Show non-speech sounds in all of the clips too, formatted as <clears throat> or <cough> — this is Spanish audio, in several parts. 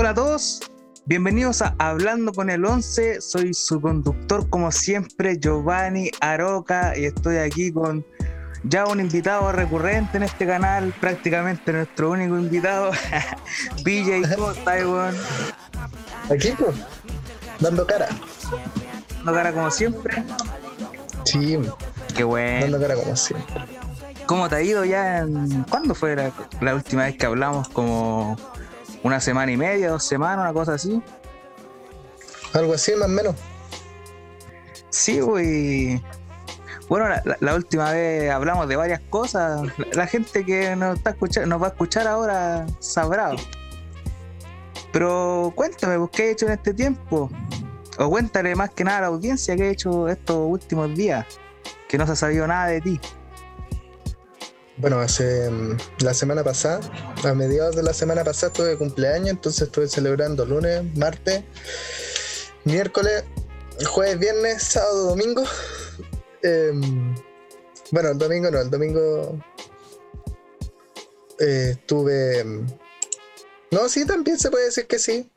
Hola a todos, bienvenidos a Hablando con el 11. Soy su conductor, como siempre, Giovanni Aroca, y estoy aquí con ya un invitado recurrente en este canal, prácticamente nuestro único invitado, <laughs> PJ Taiwan. Aquí, pues, dando cara. Dando cara como siempre. Sí, qué bueno. Dando cara como siempre. ¿Cómo te ha ido ya? ¿Cuándo fue la, la última vez que hablamos? Como una semana y media, dos semanas, una cosa así. Algo así, más o menos. Sí, güey. Bueno, la, última vez hablamos de varias cosas. La, gente que nos está escuchando, nos va a escuchar ahora sabrá. Pero cuéntame, pues, ¿qué he hecho en este tiempo? O cuéntale más que nada a la audiencia qué he hecho estos últimos días, que no se ha sabido nada de ti. Bueno, hace mm, la semana pasada, a mediados de la semana pasada tuve cumpleaños, entonces estuve celebrando lunes, martes, miércoles, jueves, viernes, sábado, domingo. Em, bueno, el domingo no, el domingo eh, estuve... Mm, no, sí, también se puede decir que sí.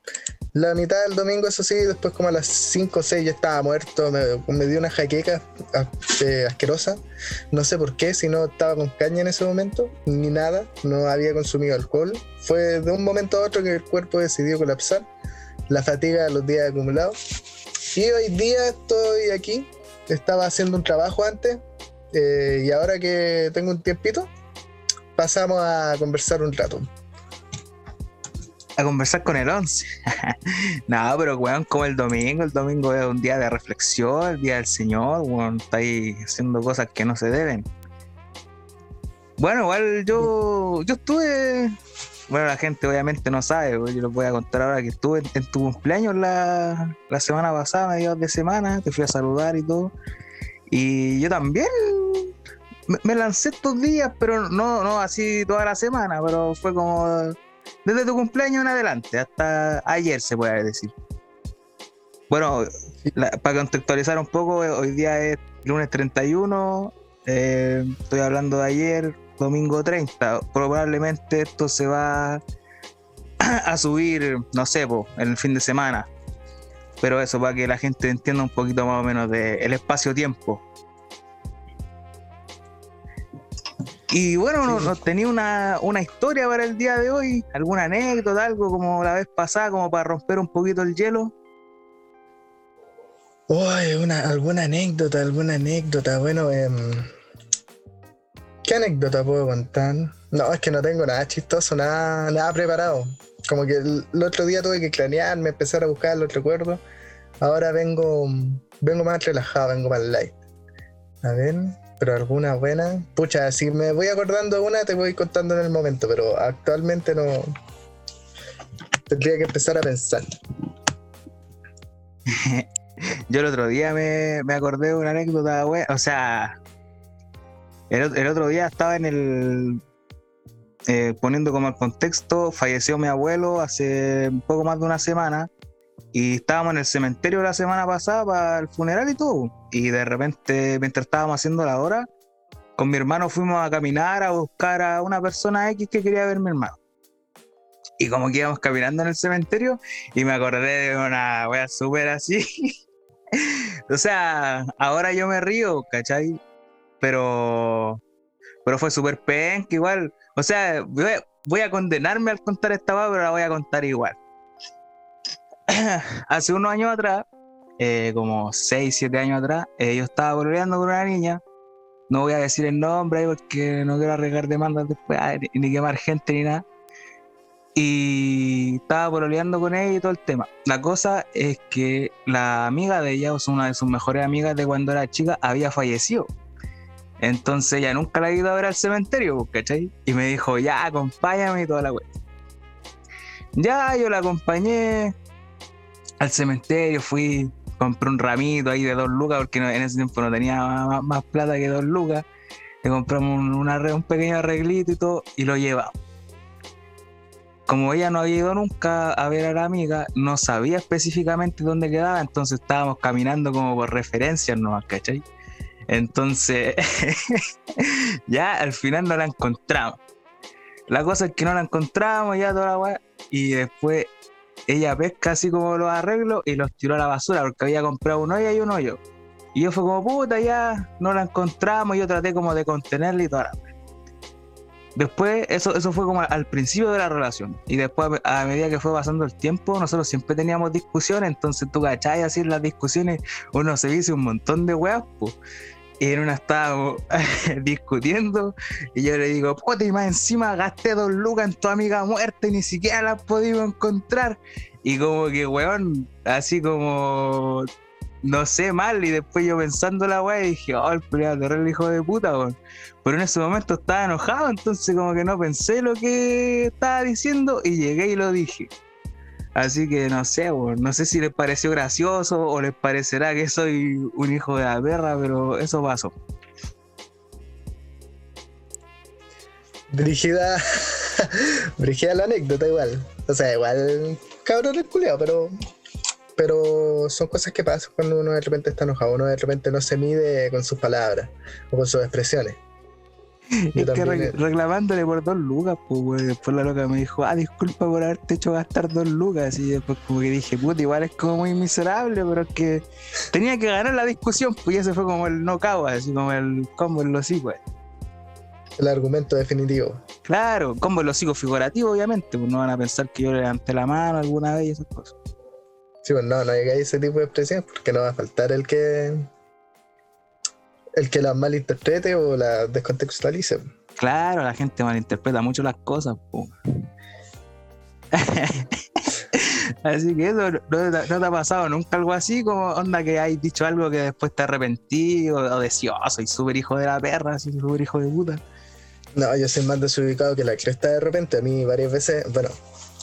La mitad del domingo, eso sí, después como a las 5 o 6 ya estaba muerto, me, dio una jaqueca eh, asquerosa. No sé por qué, si no estaba con caña en ese momento, ni nada, no había consumido alcohol. Fue de un momento a otro que el cuerpo decidió colapsar, la fatiga de los días acumulados. Y hoy día estoy aquí, estaba haciendo un trabajo antes, eh, y ahora que tengo un tiempito, pasamos a conversar un rato a conversar con el 11. <laughs> no, pero weón, como el domingo, el domingo es un día de reflexión, el día del Señor, weón, está ahí haciendo cosas que no se deben. Bueno, igual yo, yo estuve, bueno, la gente obviamente no sabe, yo les voy a contar ahora que estuve en, tu cumpleaños la, la, semana pasada, mediados de semana, te fui a saludar y todo. Y yo también me, me lancé estos días, pero no, no así toda la semana, pero fue como desde tu cumpleaños en adelante, hasta ayer se puede decir. Bueno, para contextualizar un poco, eh, hoy día es lunes 31, eh, estoy hablando de ayer, domingo 30. Probablemente esto se va <clears throat> a subir, no sé, en el fin de semana. Pero eso, para que la gente entienda un poquito más o menos del el espacio-tiempo. Y bueno, no, tenía una, historia para el día de hoy, alguna anécdota, algo como la vez pasada, como para romper un poquito el hielo. Uy, una, alguna anécdota, alguna anécdota. Bueno, em, ¿qué anécdota puedo contar? No, es que no tengo nada chistoso, nada, nada preparado. Como que el, otro día tuve que cranearme, empezar a buscar los recuerdos. Ahora vengo, vengo más relajado, vengo más light. A ver, pero alguna buena. Pucha, si me voy acordando una, te voy contando en el momento, pero actualmente no. Tendría que empezar a pensar. <laughs> Yo el otro día me, acordé de una anécdota, O sea, el, otro día estaba en el. Eh, poniendo como el contexto, falleció mi abuelo hace un poco más de una semana y estábamos en el cementerio la semana pasada para el funeral y todo. Y de repente, mientras estábamos haciendo la hora, con mi hermano fuimos a caminar a buscar a una persona X que quería ver mi hermano. Y como que íbamos caminando en el cementerio, y me acordé de una wea súper así. <laughs> o sea, ahora yo me río, ¿cachai? Pero, pero fue súper que igual. O sea, voy a, condenarme al contar esta wea, pero la voy a contar igual. <clears throat> hace unos años atrás, eh, como 6, 7 años atrás, eh, yo estaba pololeando con una niña. No voy a decir el nombre porque no quiero arriesgar demandas después, ni quemar gente ni nada. Y estaba pololeando con ella y todo el tema. La cosa es que la amiga de ella, o sea, una de sus mejores amigas de cuando era chica, había fallecido. Entonces ella nunca la ha ido a ver al cementerio, ¿cachai? Y me dijo, ya, acompáñame y toda la wea. Ya, yo la acompañé, al cementerio, fui, compré un ramito ahí de dos lucas, porque en ese tiempo no tenía más, plata que dos lucas. Le compramos un, pequeño arreglito y todo, y lo llevamos. Como ella no había ido nunca a ver a la amiga, no sabía específicamente dónde quedaba, entonces estábamos caminando como por referencias nomás, ¿cachai? Entonces, <laughs> ya al final no la encontramos. La cosa es que no la encontramos, ya toda la weá, y después ella pesca así como los arreglos y los tiró a la basura porque había comprado un hoyo y un hoyo. Y yo fue como, puta, ya no la encontramos. Y yo traté como de contenerla y toda Después, eso, eso fue como al principio de la relación. Y después, a medida que fue pasando el tiempo, nosotros siempre teníamos discusiones. Entonces, tú cachai, así las discusiones, uno se dice un montón de weas, pues. Y en una estábamos <laughs> discutiendo. Y yo le digo, puta, y más encima gasté dos lucas en tu amiga muerta y ni siquiera la has podido encontrar. Y como que, weón, así como no sé, mal. Y después yo pensando la weá dije, oh, el culiado el hijo de puta, weón. Pero en ese momento estaba enojado, entonces como que no pensé lo que estaba diciendo y llegué y lo dije. Así que no sé, no sé si les pareció gracioso o les parecerá que soy un hijo de la perra, pero eso pasó. Brigida, <laughs> Brigida la anécdota igual. O sea, igual cabrón el culiado, pero pero son cosas que pasan cuando uno de repente está enojado, uno de repente no se mide con sus palabras o con sus expresiones. Es que reclamándole por dos lucas, pues, Después la loca me dijo, ah, disculpa por haberte hecho gastar dos lucas. Y después, como que dije, puta, igual es como muy miserable, pero es que tenía que ganar la discusión, pues, y ese fue como el no cago, así como el combo en los hijos. El argumento definitivo. Claro, combo en los hijos figurativo, obviamente, pues no van a pensar que yo le levanté la mano alguna vez y esas cosas. Sí, pues no, no hay ese tipo de expresiones porque no va a faltar el que el que las malinterprete o las descontextualice. Claro, la gente malinterpreta mucho las cosas. <laughs> así que eso, ¿no, te ha pasado nunca algo así? Como onda que hay dicho algo que después te arrepentí o, o decís, oh, soy súper hijo de la perra, soy súper hijo de puta. No, yo soy más desubicado que la cresta de repente. A mí varias veces, bueno,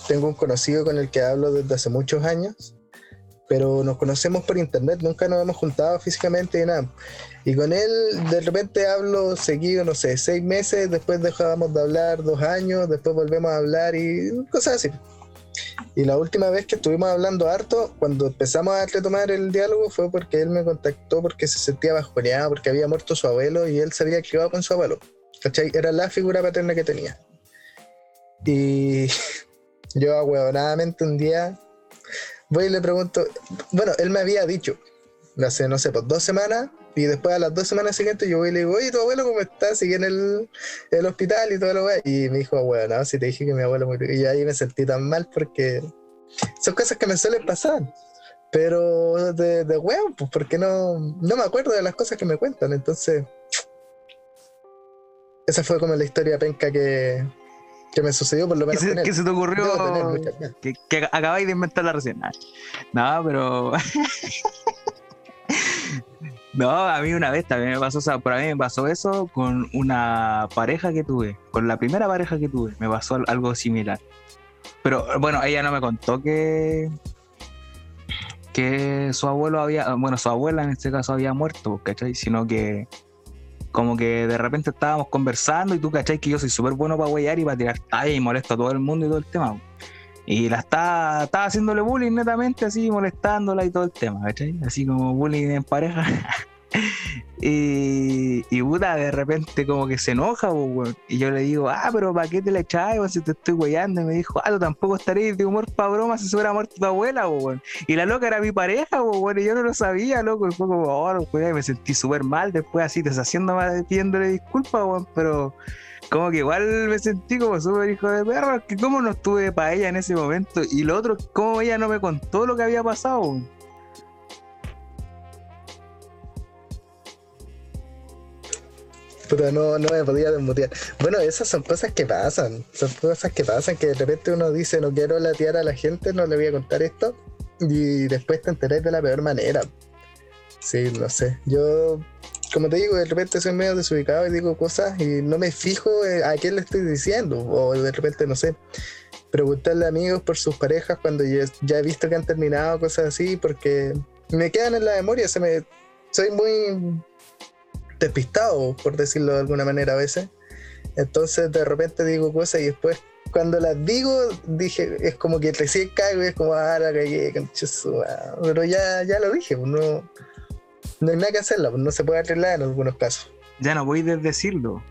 tengo un conocido con el que hablo desde hace muchos años pero nos conocemos por internet, nunca nos hemos juntado físicamente y nada. Y con él de repente hablo seguido, no sé, seis meses, después dejábamos de hablar dos años, después volvemos a hablar y cosas así. Y la última vez que estuvimos hablando harto, cuando empezamos a retomar el diálogo, fue porque él me contactó porque se sentía bajoneado, porque había muerto su abuelo y él se había criado con su abuelo. ¿Cachai? Era la figura paterna que tenía. Y <laughs> yo, ahueonadamente, un día voy y le pregunto, bueno, él me había dicho, hace, no sé, pues dos semanas, y después a las dos semanas siguientes yo voy y le digo, oye, tu abuelo, ¿cómo está? Sigue en el, hospital y todo lo wey. Y me dijo, bueno, no, si te dije que mi abuelo murió. Y ahí me sentí tan mal porque son cosas que me suelen pasar. Pero de, de huevo, pues porque no, no me acuerdo de las cosas que me cuentan. Entonces, esa fue como la historia penca que, que me sucedió por lo menos. ¿Qué, se, se te ocurrió? Que, que, acabáis de inventarla recién. No, pero. <laughs> no, a mí una vez también me pasó, o sea, por a mí me pasó eso con una pareja que tuve, con la primera pareja que tuve, me pasó algo similar. Pero bueno, ella no me contó que que su abuelo había, bueno, su abuela en este caso había muerto, ¿cachai? Sino que como que de repente estábamos conversando y tú cachai que yo soy súper bueno para huellar y para tirar talla y molesto a todo el mundo y todo el tema. Y la estaba, estaba haciéndole bullying netamente así, molestándola y todo el tema, ¿cachai? Así como bullying en pareja. <laughs> y, y puta, de repente como que se enoja, y yo le digo, ah, pero ¿para qué te la echáis? Si te estoy weyando. Y me dijo, ah, tú tampoco estaréis de humor para broma si se hubiera muerto tu abuela, Y la loca era mi pareja, y yo no lo sabía, loco. Y fue como, oh, me sentí súper mal después así, deshaciendo más, pidiéndole disculpas, pero como que igual me sentí como súper hijo de perro, que como no estuve para ella en ese momento. Y lo otro, como ella no me contó lo que había pasado, Pero no, no me podía desmutear. Bueno, esas son cosas que pasan. Son cosas que pasan que de repente uno dice, no quiero latear a la gente, no le voy a contar esto. Y después te enteré de la peor manera. Sí, no sé. Yo, como te digo, de repente soy medio desubicado y digo cosas y no me fijo a quién le estoy diciendo. O de repente, no sé, preguntarle a amigos por sus parejas cuando ya he visto que han terminado, cosas así, porque me quedan en la memoria. Se me, soy muy despistado, por decirlo de alguna manera a veces. Entonces de repente digo cosas y después cuando las digo, dije, es como que recién caigo y es como, ah, la cagué, pero ya, ya lo dije, pues, no, no hay nada que hacerlo, pues, no se puede arreglar en algunos casos. Ya no voy a decirlo.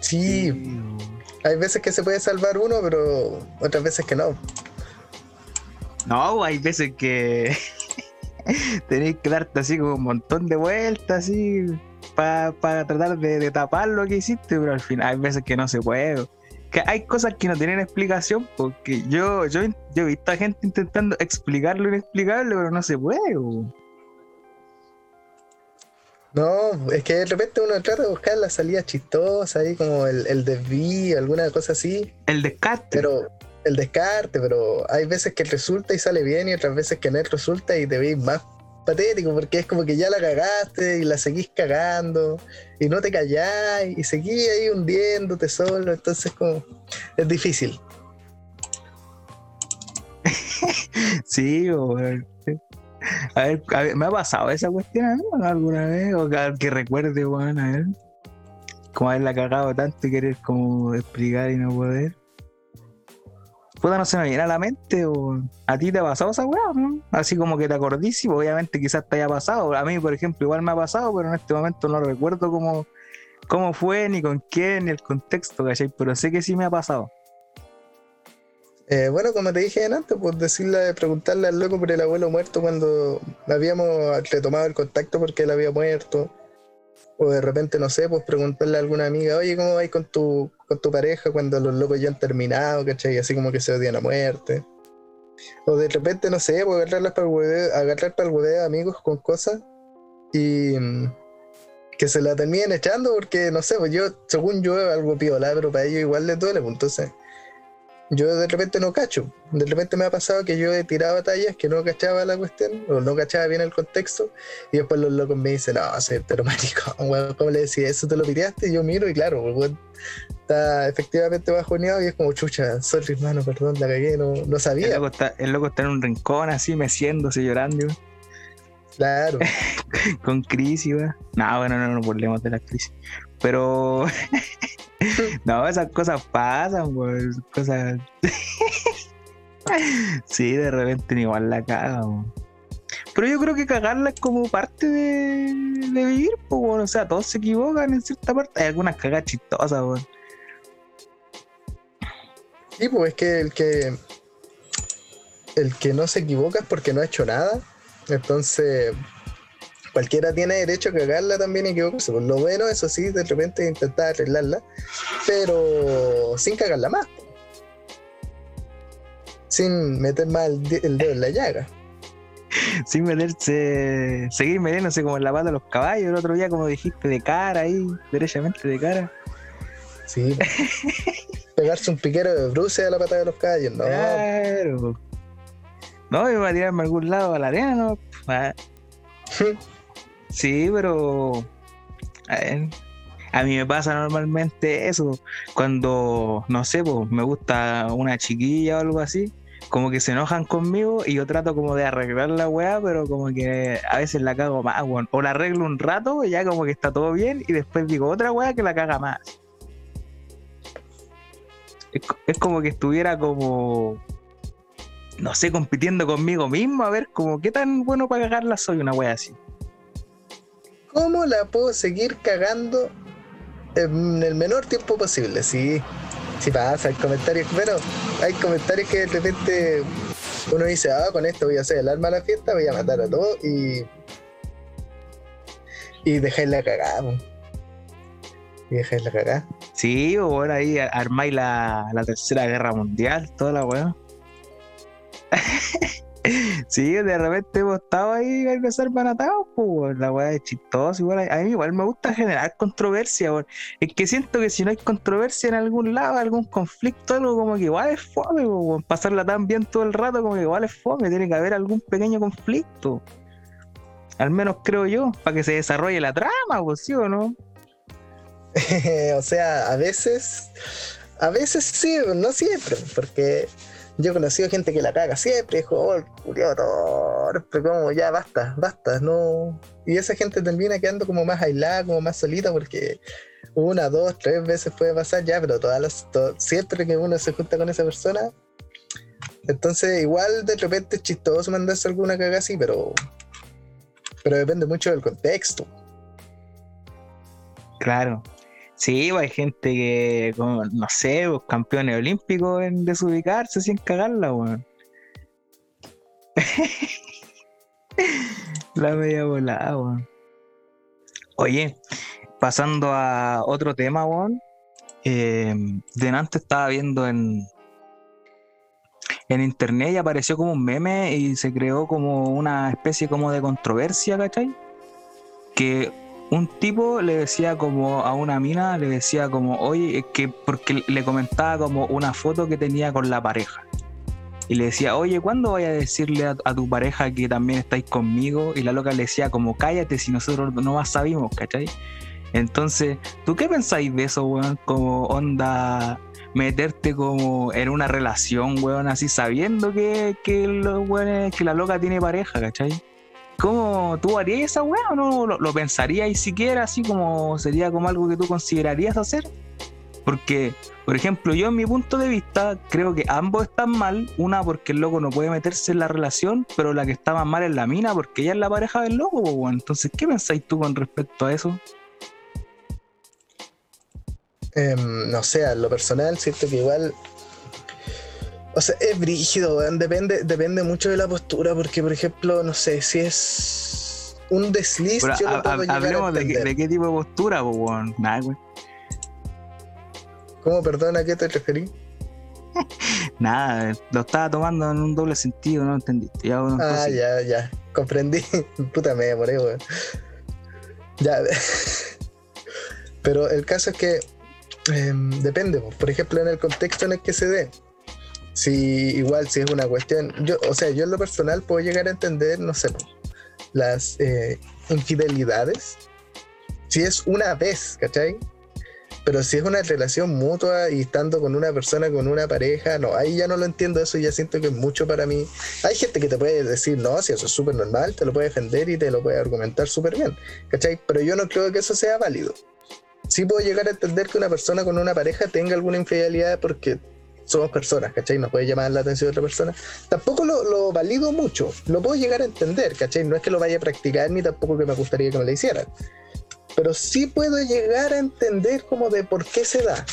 sí. Hay veces que se puede salvar uno, pero otras veces que no. No, hay veces que <laughs> tenéis que darte así como un montón de vueltas así para tratar de, tapar lo que hiciste, pero al final hay veces que no se puede. Que hay cosas que no tienen explicación, porque yo, yo, yo he visto a gente intentando explicar lo inexplicable, pero no se puede. No, es que de repente uno trata de buscar la salida chistosa ahí, como el, el desvío, alguna cosa así. El descarte. Pero, el descarte, pero hay veces que resulta y sale bien y otras veces que no resulta y te veis más patético porque es como que ya la cagaste y la seguís cagando y no te calláis y seguís ahí hundiéndote solo, entonces como es difícil. <laughs> sí, o, <laughs> a ver, me ha pasado esa cuestión alguna vez o que, recuerde, bueno, a ver, como haberla cagado tanto y querer como explicar y no poder puta no se me viene a la mente o a ti te ha pasado esa weá, ¿no? Así como que te acordís, obviamente quizás te haya pasado. A mí, por ejemplo, igual me ha pasado, pero en este momento no recuerdo cómo, cómo fue, ni con quién, ni el contexto, ¿cachai? Pero sé que sí me ha pasado. Eh, bueno, como te dije antes, pues decirle, preguntarle al loco por el abuelo muerto cuando habíamos retomado el contacto porque él había muerto. O de repente, no sé, pues preguntarle a alguna amiga, oye, ¿cómo vais con tu, con tu pareja cuando los locos ya han terminado, ¿cachai? Así como que se odian a muerte. O de repente, no sé, pues agarrar para el hueveo, agarrar para el hueveo amigos con cosas y mm, que se la terminen echando porque, no sé, pues yo, según yo, algo piola, pero para ellos igual les duele, pues entonces yo de repente no cacho. De repente me ha pasado que yo he tirado batallas que no cachaba la cuestión, o no cachaba bien el contexto, y después los locos me dicen, no, soy pero maricón, ¿cómo le decía? ¿Eso te lo piteaste? Y yo miro y claro, está efectivamente bajoneado y es como, chucha, sorry hermano, perdón, la cagué, no, no sabía. El loco, está, el loco está en un rincón así, meciéndose, llorando. Claro. Con crisis, weón. No, bueno, no nos burlemos de la crisis. Pero <laughs> no, esas cosas pasan, pues, cosas. <laughs> sí, de repente igual la caga, Pero yo creo que cagarla es como parte de, vivir, pues, o sea, todos se equivocan en cierta parte. Hay algunas cagas chistosas, weón. Sí, pues es que el que el que no se equivoca es porque no ha hecho nada. Entonces, cualquiera tiene derecho a cagarla también y equivocarse. Pues lo bueno, eso sí, de repente intentar arreglarla, pero sin cagarla más. Sin meter más el, dedo en la llaga. Sin meterse, seguir metiéndose como en la pata de los caballos, el otro día como dijiste, de cara ahí, derechamente de cara. Sí. <laughs> Pegarse un piquero de bruce a la pata de los caballos, no. Claro. No, iba a tirarme a algún lado a la arena, ¿no? Ah. <laughs> Sí, pero. A, mí me pasa normalmente eso. Cuando, no sé, pues me gusta una chiquilla o algo así, como que se enojan conmigo y yo trato como de arreglar la weá, pero como que a veces la cago más, weón. O la arreglo un rato y ya como que está todo bien y después digo otra weá que la caga más. Es, como que estuviera como no sé, compitiendo conmigo mismo a ver como qué tan bueno para cagarla soy una wea así. ¿Cómo la puedo seguir cagando en el menor tiempo posible? Sí, sí pasa, hay comentarios, pero hay comentarios que de repente uno dice, ah, con esto voy a hacer el alma a la fiesta, voy a matar a todos y. Y dejáis la cagada, y dejáis la cagada. Sí, o ahora ahí armáis la, la tercera guerra mundial, toda la weá. <laughs> sí, de repente hemos estado ahí a empezar manatados, pues, la weá es chistosa. Igual, a mí igual me gusta generar controversia, es que siento que si no hay controversia en algún lado, algún conflicto, algo como que igual es fome, pasarla tan bien todo el rato, como que igual es fome, tiene que haber algún pequeño conflicto. Al menos creo yo, para que se desarrolle la trama, pues, ¿sí o no? <laughs> o sea, a veces, a veces sí, no siempre, porque yo he conocido gente que la caga siempre, dijo, oh, pero como ya basta, basta, no. Y esa gente termina quedando como más aislada, como más solita, porque una, dos, tres veces puede pasar ya, pero todas las, siempre que uno se junta con esa persona, entonces igual de repente es chistoso mandarse alguna caga así, pero, pero depende mucho del contexto. Claro. Sí, pues, hay gente que, no sé, pues, campeones olímpicos en desubicarse sin cagarla, weón. <laughs> La media volada, weón. Oye, pasando a otro tema, weón. Eh, delante estaba viendo en, en internet y apareció como un meme y se creó como una especie como de controversia, ¿cachai? Que un tipo le decía como a una mina, le decía como, oye, que porque le comentaba como una foto que tenía con la pareja. Y le decía, oye, ¿cuándo voy a decirle a, tu pareja que también estáis conmigo? Y la loca le decía como, cállate si nosotros no más sabemos, ¿cachai? Entonces, ¿tú qué pensáis de eso, weón? Como onda meterte como en una relación, weón, así sabiendo que, que, que la loca tiene pareja, ¿cachai? ¿Cómo tú harías esa weá o no lo, lo pensarías siquiera así como sería como algo que tú considerarías hacer? Porque, por ejemplo, yo en mi punto de vista creo que ambos están mal. Una porque el loco no puede meterse en la relación, pero la que más mal es la mina porque ella es la pareja del loco. Entonces, ¿qué pensáis tú con respecto a eso? Em, no sé, a lo personal, siento que igual o sea, es brígido, Depende, depende mucho de la postura, porque, por ejemplo, no sé, si es un desliz. hablemos de, qué tipo de postura, pues, Nada, güey. ¿Cómo, perdona, a qué te referí? <laughs> Nada, lo estaba tomando en un doble sentido, no entendí. Ya, ah, ya, ya. Comprendí. <laughs> Puta me demoré, weón. Ya. <laughs> Pero el caso es que em, depende, por ejemplo, en el contexto en el que se dé si igual si es una cuestión, yo, o sea, yo en lo personal puedo llegar a entender, no sé, las eh, infidelidades, si es una vez, ¿cachai? Pero si es una relación mutua y estando con una persona, con una pareja, no, ahí ya no lo entiendo, eso ya siento que es mucho para mí. Hay gente que te puede decir, no, si eso es súper normal, te lo puede defender y te lo puede argumentar súper bien, ¿cachai? Pero yo no creo que eso sea válido. Sí puedo llegar a entender que una persona con una pareja tenga alguna infidelidad porque somos personas, ¿cachai? Nos puede llamar la atención de otra persona. Tampoco lo, valido mucho, lo puedo llegar a entender, ¿cachai? No es que lo vaya a practicar ni tampoco que me gustaría que me lo hicieran. Pero sí puedo llegar a entender como de por qué se da.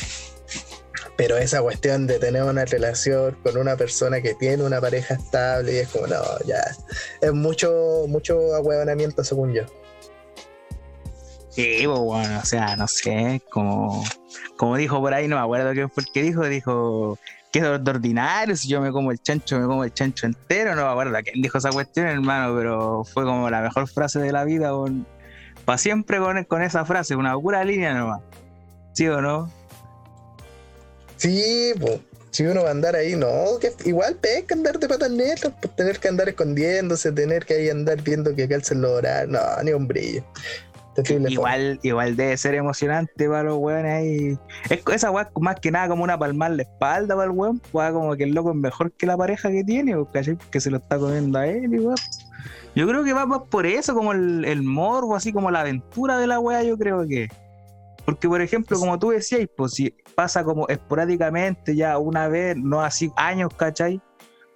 Pero esa cuestión de tener una relación con una persona que tiene una pareja estable y es como, no, ya, es mucho, mucho ahueonamiento según yo. Bueno, o sea, no sé, como, como dijo por ahí, no me acuerdo qué fue el que dijo, dijo que es de ordinario, si yo me como el chancho, me como el chancho entero, no me acuerdo quién dijo esa cuestión, hermano, pero fue como la mejor frase de la vida, para siempre con, esa frase, una pura línea nomás. ¿Sí o no? Sí, pues si uno va a andar ahí, no, igual pesca andar de patas netas, pues tener que andar escondiéndose, tener que ahí andar viendo que calcen los horarios, no, ni un brillo igual, igual debe ser emocionante para los weones ahí. Es, esa weá más que nada como una palmar la espalda para el weón, como que el loco es mejor que la pareja que tiene, Que se lo está comiendo a él, igual. Yo creo que va más por eso, como el, el morbo, así como la aventura de la weá, yo creo que. Porque, por ejemplo, como tú decías, pues si pasa como esporádicamente, ya una vez, no así años, ¿cachai?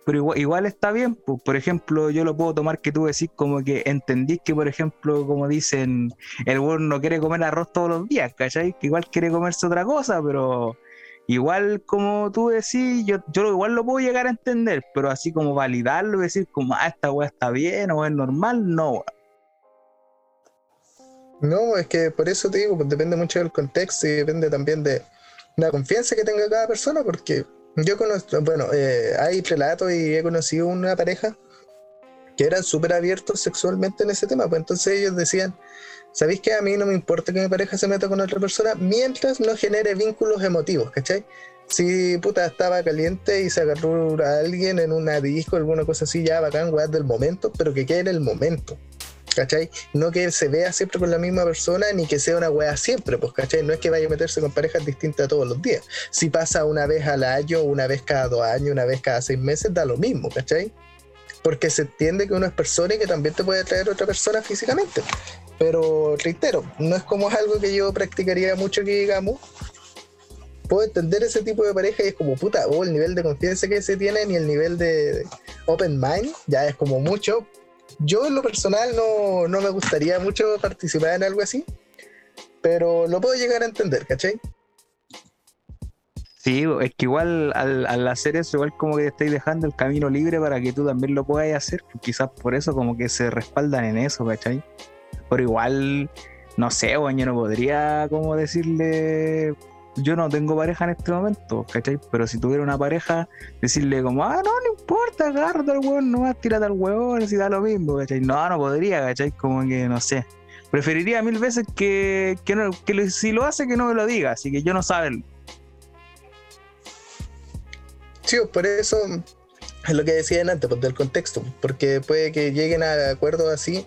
Pero igual, está bien. Por ejemplo, yo lo puedo tomar que tú decís como que entendís que, por ejemplo, como dicen, el weón no quiere comer arroz todos los días, ¿cachai? Que igual quiere comerse otra cosa, pero igual como tú decís, yo, yo igual lo puedo llegar a entender, pero así como validarlo y decir como, ah, esta weá está bien o es normal, no. No, es que por eso te digo, pues depende mucho del contexto y depende también de la confianza que tenga cada persona, porque yo conozco, bueno, eh, hay relatos y he conocido una pareja que eran súper abiertos sexualmente en ese tema, pues entonces ellos decían, ¿sabéis que a mí no me importa que mi pareja se meta con otra persona mientras no genere vínculos emotivos, ¿cachai? Si puta estaba caliente y se agarró a alguien en una disco, alguna cosa así, ya bacán, weá del momento, pero que quede el momento. ¿Cachai? No que se vea siempre con la misma persona ni que sea una wea siempre, pues, ¿cachai? No es que vaya a meterse con parejas distintas todos los días. Si pasa una vez al año, una vez cada dos años, una vez cada seis meses, da lo mismo, ¿cachai? Porque se entiende que uno es persona y que también te puede traer otra persona físicamente. Pero reitero, no es como algo que yo practicaría mucho que digamos. Puedo entender ese tipo de pareja y es como puta, o oh, el nivel de confianza que se tiene y el nivel de open mind ya es como mucho, yo en lo personal no, me gustaría mucho participar en algo así, pero lo puedo llegar a entender, ¿cachai? Sí, es que igual al, hacer eso, igual como que te estáis dejando el camino libre para que tú también lo puedas hacer. Quizás por eso como que se respaldan en eso, ¿cachai? Pero igual, no sé, bueno, yo no podría como decirle, yo no tengo pareja en este momento, ¿cachai? Pero si tuviera una pareja, decirle como, ah, no, no importa, agárrate al hueón, no vas, tírate al hueón, si da lo mismo, ¿cachai? No, no podría, ¿cachai? Como que, no sé. Preferiría mil veces que, que, si lo hace, que no me lo diga, así que yo no saben Sí, por eso es lo que decía antes, pues, del contexto, porque puede que lleguen a acuerdos así,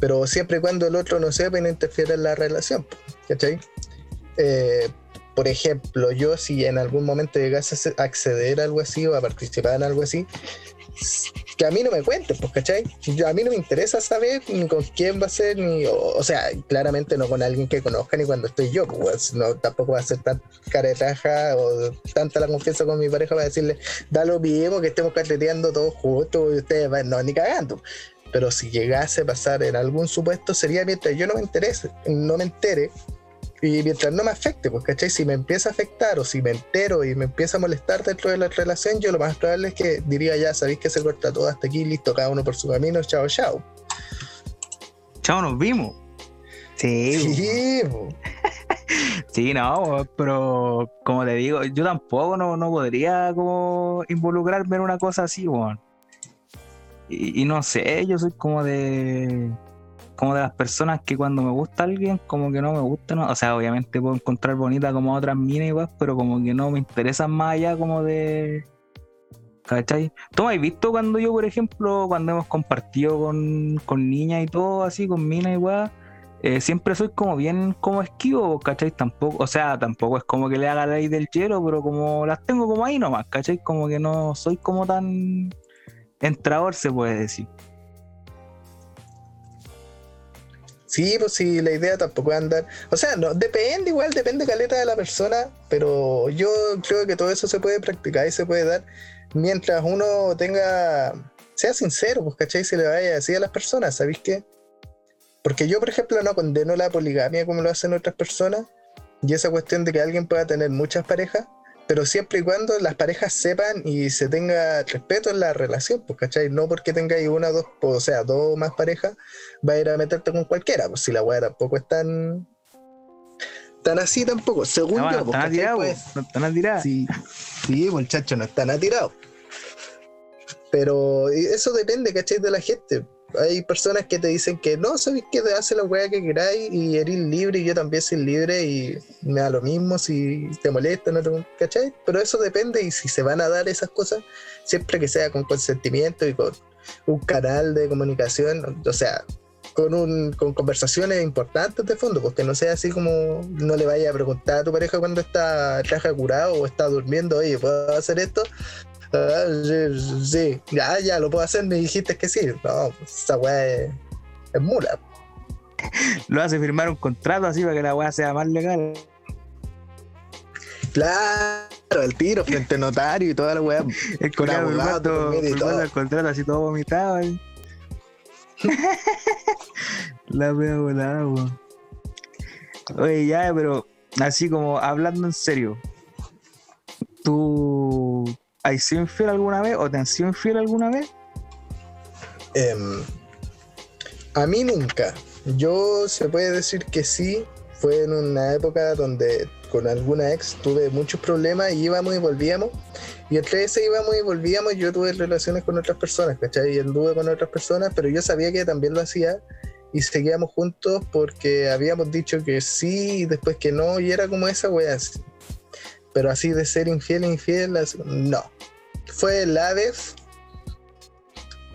pero siempre y cuando el otro no sepa y no interfiera en la relación, ¿cachai? Eh, por ejemplo, yo si en algún momento llegase a acceder a algo así o a participar en algo así, que a mí no me cuenten, pues, ¿cachai? a mí no me interesa saber ni con quién va a ser, ni, o, sea, claramente no con alguien que conozca ni cuando estoy yo, pues, no, tampoco va a ser tan caretaja o tanta la confianza con mi pareja para decirle, da lo mismo que estemos carreteando todos juntos y ustedes van, no, ni cagando. Pero si llegase a pasar en algún supuesto, sería mientras yo no me interese, no me entere, y mientras no me afecte, pues, ¿cachai? Si me empieza a afectar o si me entero y me empieza a molestar dentro de la relación, yo lo más probable es que diría ya, sabéis que se corta todo hasta aquí, listo, cada uno por su camino, chao, chao. Chao, nos vimos. Sí. Sí, <laughs> sí, no, pero como te digo, yo tampoco no, no podría como involucrarme en una cosa así, weón. y no sé, yo soy como de como de las personas que cuando me gusta alguien, como que no me gusta. O sea, obviamente puedo encontrar bonita como otras minas igual, pero como que no me interesan más allá como de... ¿Cachai? ¿Tú me has visto cuando yo, por ejemplo, cuando hemos compartido con, con niñas y todo, así, con minas igual, eh, siempre soy como bien como esquivo, ¿cachai? Tampoco, o sea, tampoco es como que le haga la ley del hielo, pero como las tengo como ahí nomás, ¿cachai? Como que no soy como tan entrador, se puede decir. Sí, pues sí, la idea tampoco es andar. O sea, no, depende, igual depende caleta de la persona, pero yo creo que todo eso se puede practicar y se puede dar mientras uno tenga. sea sincero, pues, ¿cachai? Se le vaya a decir a las personas, ¿sabéis qué? Porque yo, por ejemplo, no condeno la poligamia como lo hacen otras personas, y esa cuestión de que alguien pueda tener muchas parejas, pero siempre y cuando las parejas sepan y se tenga respeto en la relación, pues, ¿cachai? No porque tengáis una o dos, o sea, dos más parejas, va a ir a meterte con cualquiera, pues si la weá tampoco es tan, tan así tampoco, según yo. No pues, están atirados, pues, no están atirados. Sí, sí, muchachos, no están atirados. Pero eso depende, ¿cachai? De la gente hay personas que te dicen que no, sabes que te hace la weá que queráis y eres libre y yo también soy libre y me da lo mismo si te molesta, no te, ¿cachai? Pero eso depende y si se van a dar esas cosas, siempre que sea con consentimiento y con un canal de comunicación, o sea, con, un, con conversaciones importantes de fondo, porque no sea así como no le vaya a preguntar a tu pareja cuando está traje curado o está durmiendo, oye, ¿puedo hacer esto? Ah, sí, ya, ya, lo puedo hacer, me dijiste que sí. No, pues, esa weá es, mula. Lo hace firmar un contrato así para que la weá sea más legal. Claro, el tiro frente al notario y toda la weá. El con abogado, el contrato así todo vomitado ahí. <laughs> la weá volada, weón. Oye, ya, pero así como hablando en serio, tú ¿Has sido infiel alguna vez o te han sido infiel alguna vez? Em, a mí nunca. Yo se puede decir que sí. Fue en una época donde con alguna ex tuve muchos problemas y íbamos y volvíamos. Y entre ese íbamos y volvíamos, yo tuve relaciones con otras personas, ¿cachai? Y anduve con otras personas, pero yo sabía que también lo hacía y seguíamos juntos porque habíamos dicho que sí y después que no, y era como esa wea. Pero así de ser infiel, infiel, no. Fue la vez,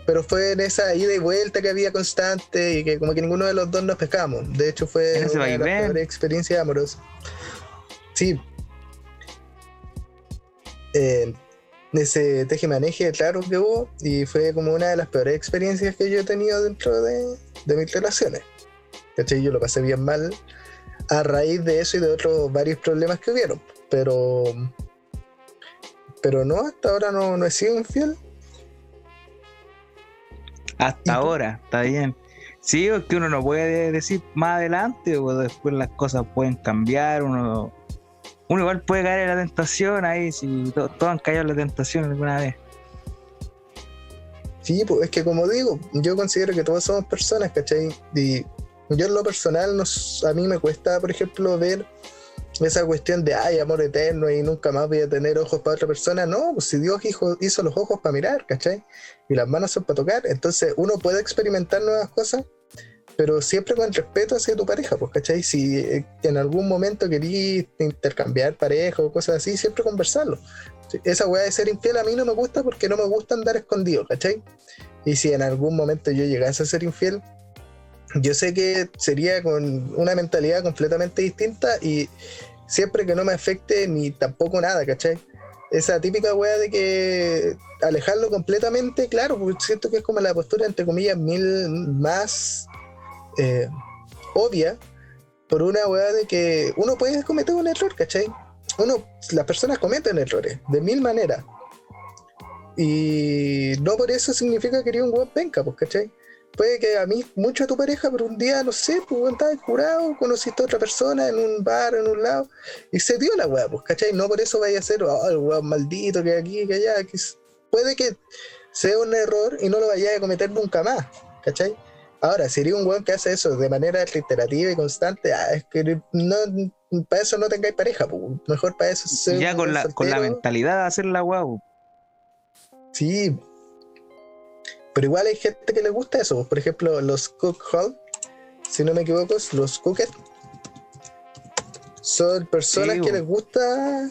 pero fue en esa ida y vuelta que había constante y que como que ninguno de los dos nos pescamos. De hecho fue una de las peores experiencias amorosas. Sí. Eh, ese teje-maneje, claro que hubo, y fue como una de las peores experiencias que yo he tenido dentro de, de mis relaciones. ¿Cachai? Yo lo pasé bien mal a raíz de eso y de otros varios problemas que hubieron pero pero no, hasta ahora no, no he sido infiel. Hasta ahora, está bien. Sí, es que uno no puede decir más adelante, o después las cosas pueden cambiar, uno, uno igual puede caer en la tentación ahí, si todos han caído en la tentación alguna vez. Sí, pues es que como digo, yo considero que todos somos personas, ¿cachai? Y yo en lo personal, nos, a mí me cuesta, por ejemplo, ver esa cuestión de, ay, amor eterno y nunca más voy a tener ojos para otra persona. No, pues si Dios hizo, hizo los ojos para mirar, ¿cachai? Y las manos son para tocar. Entonces uno puede experimentar nuevas cosas, pero siempre con respeto hacia tu pareja, pues, ¿cachai? Si eh, en algún momento querís intercambiar pareja o cosas así, siempre conversarlo. Esa weá de ser infiel a mí no me gusta porque no me gusta andar escondido, ¿cachai? Y si en algún momento yo llegase a ser infiel, yo sé que sería con una mentalidad completamente distinta y siempre que no me afecte ni tampoco nada, ¿cachai? Esa típica weá de que alejarlo completamente, claro, porque siento que es como la postura, entre comillas, mil más eh, obvia, por una weá de que uno puede cometer un error, ¿cachai? Uno, las personas cometen errores, de mil maneras. Y no por eso significa que eres un weón penca, pues, ¿cachai? Puede que a mí mucho a tu pareja, pero un día, no sé, pues estabas curado, conociste a otra persona en un bar, en un lado, y se dio la weá, pues, ¿cachai? No por eso vaya a ser, oh, el weón maldito que aquí, que allá, que puede que sea un error y no lo vaya a cometer nunca más, ¿cachai? Ahora, si eres un weón que hace eso de manera reiterativa y constante, ah, es que no, para eso no tengáis pareja, pues, mejor para eso ser Ya con la, con la mentalidad de hacer la weá, pues. Sí, pero igual hay gente que le gusta eso. Por ejemplo, los Cook Hall, si no me equivoco, los Cooked, son personas que les gusta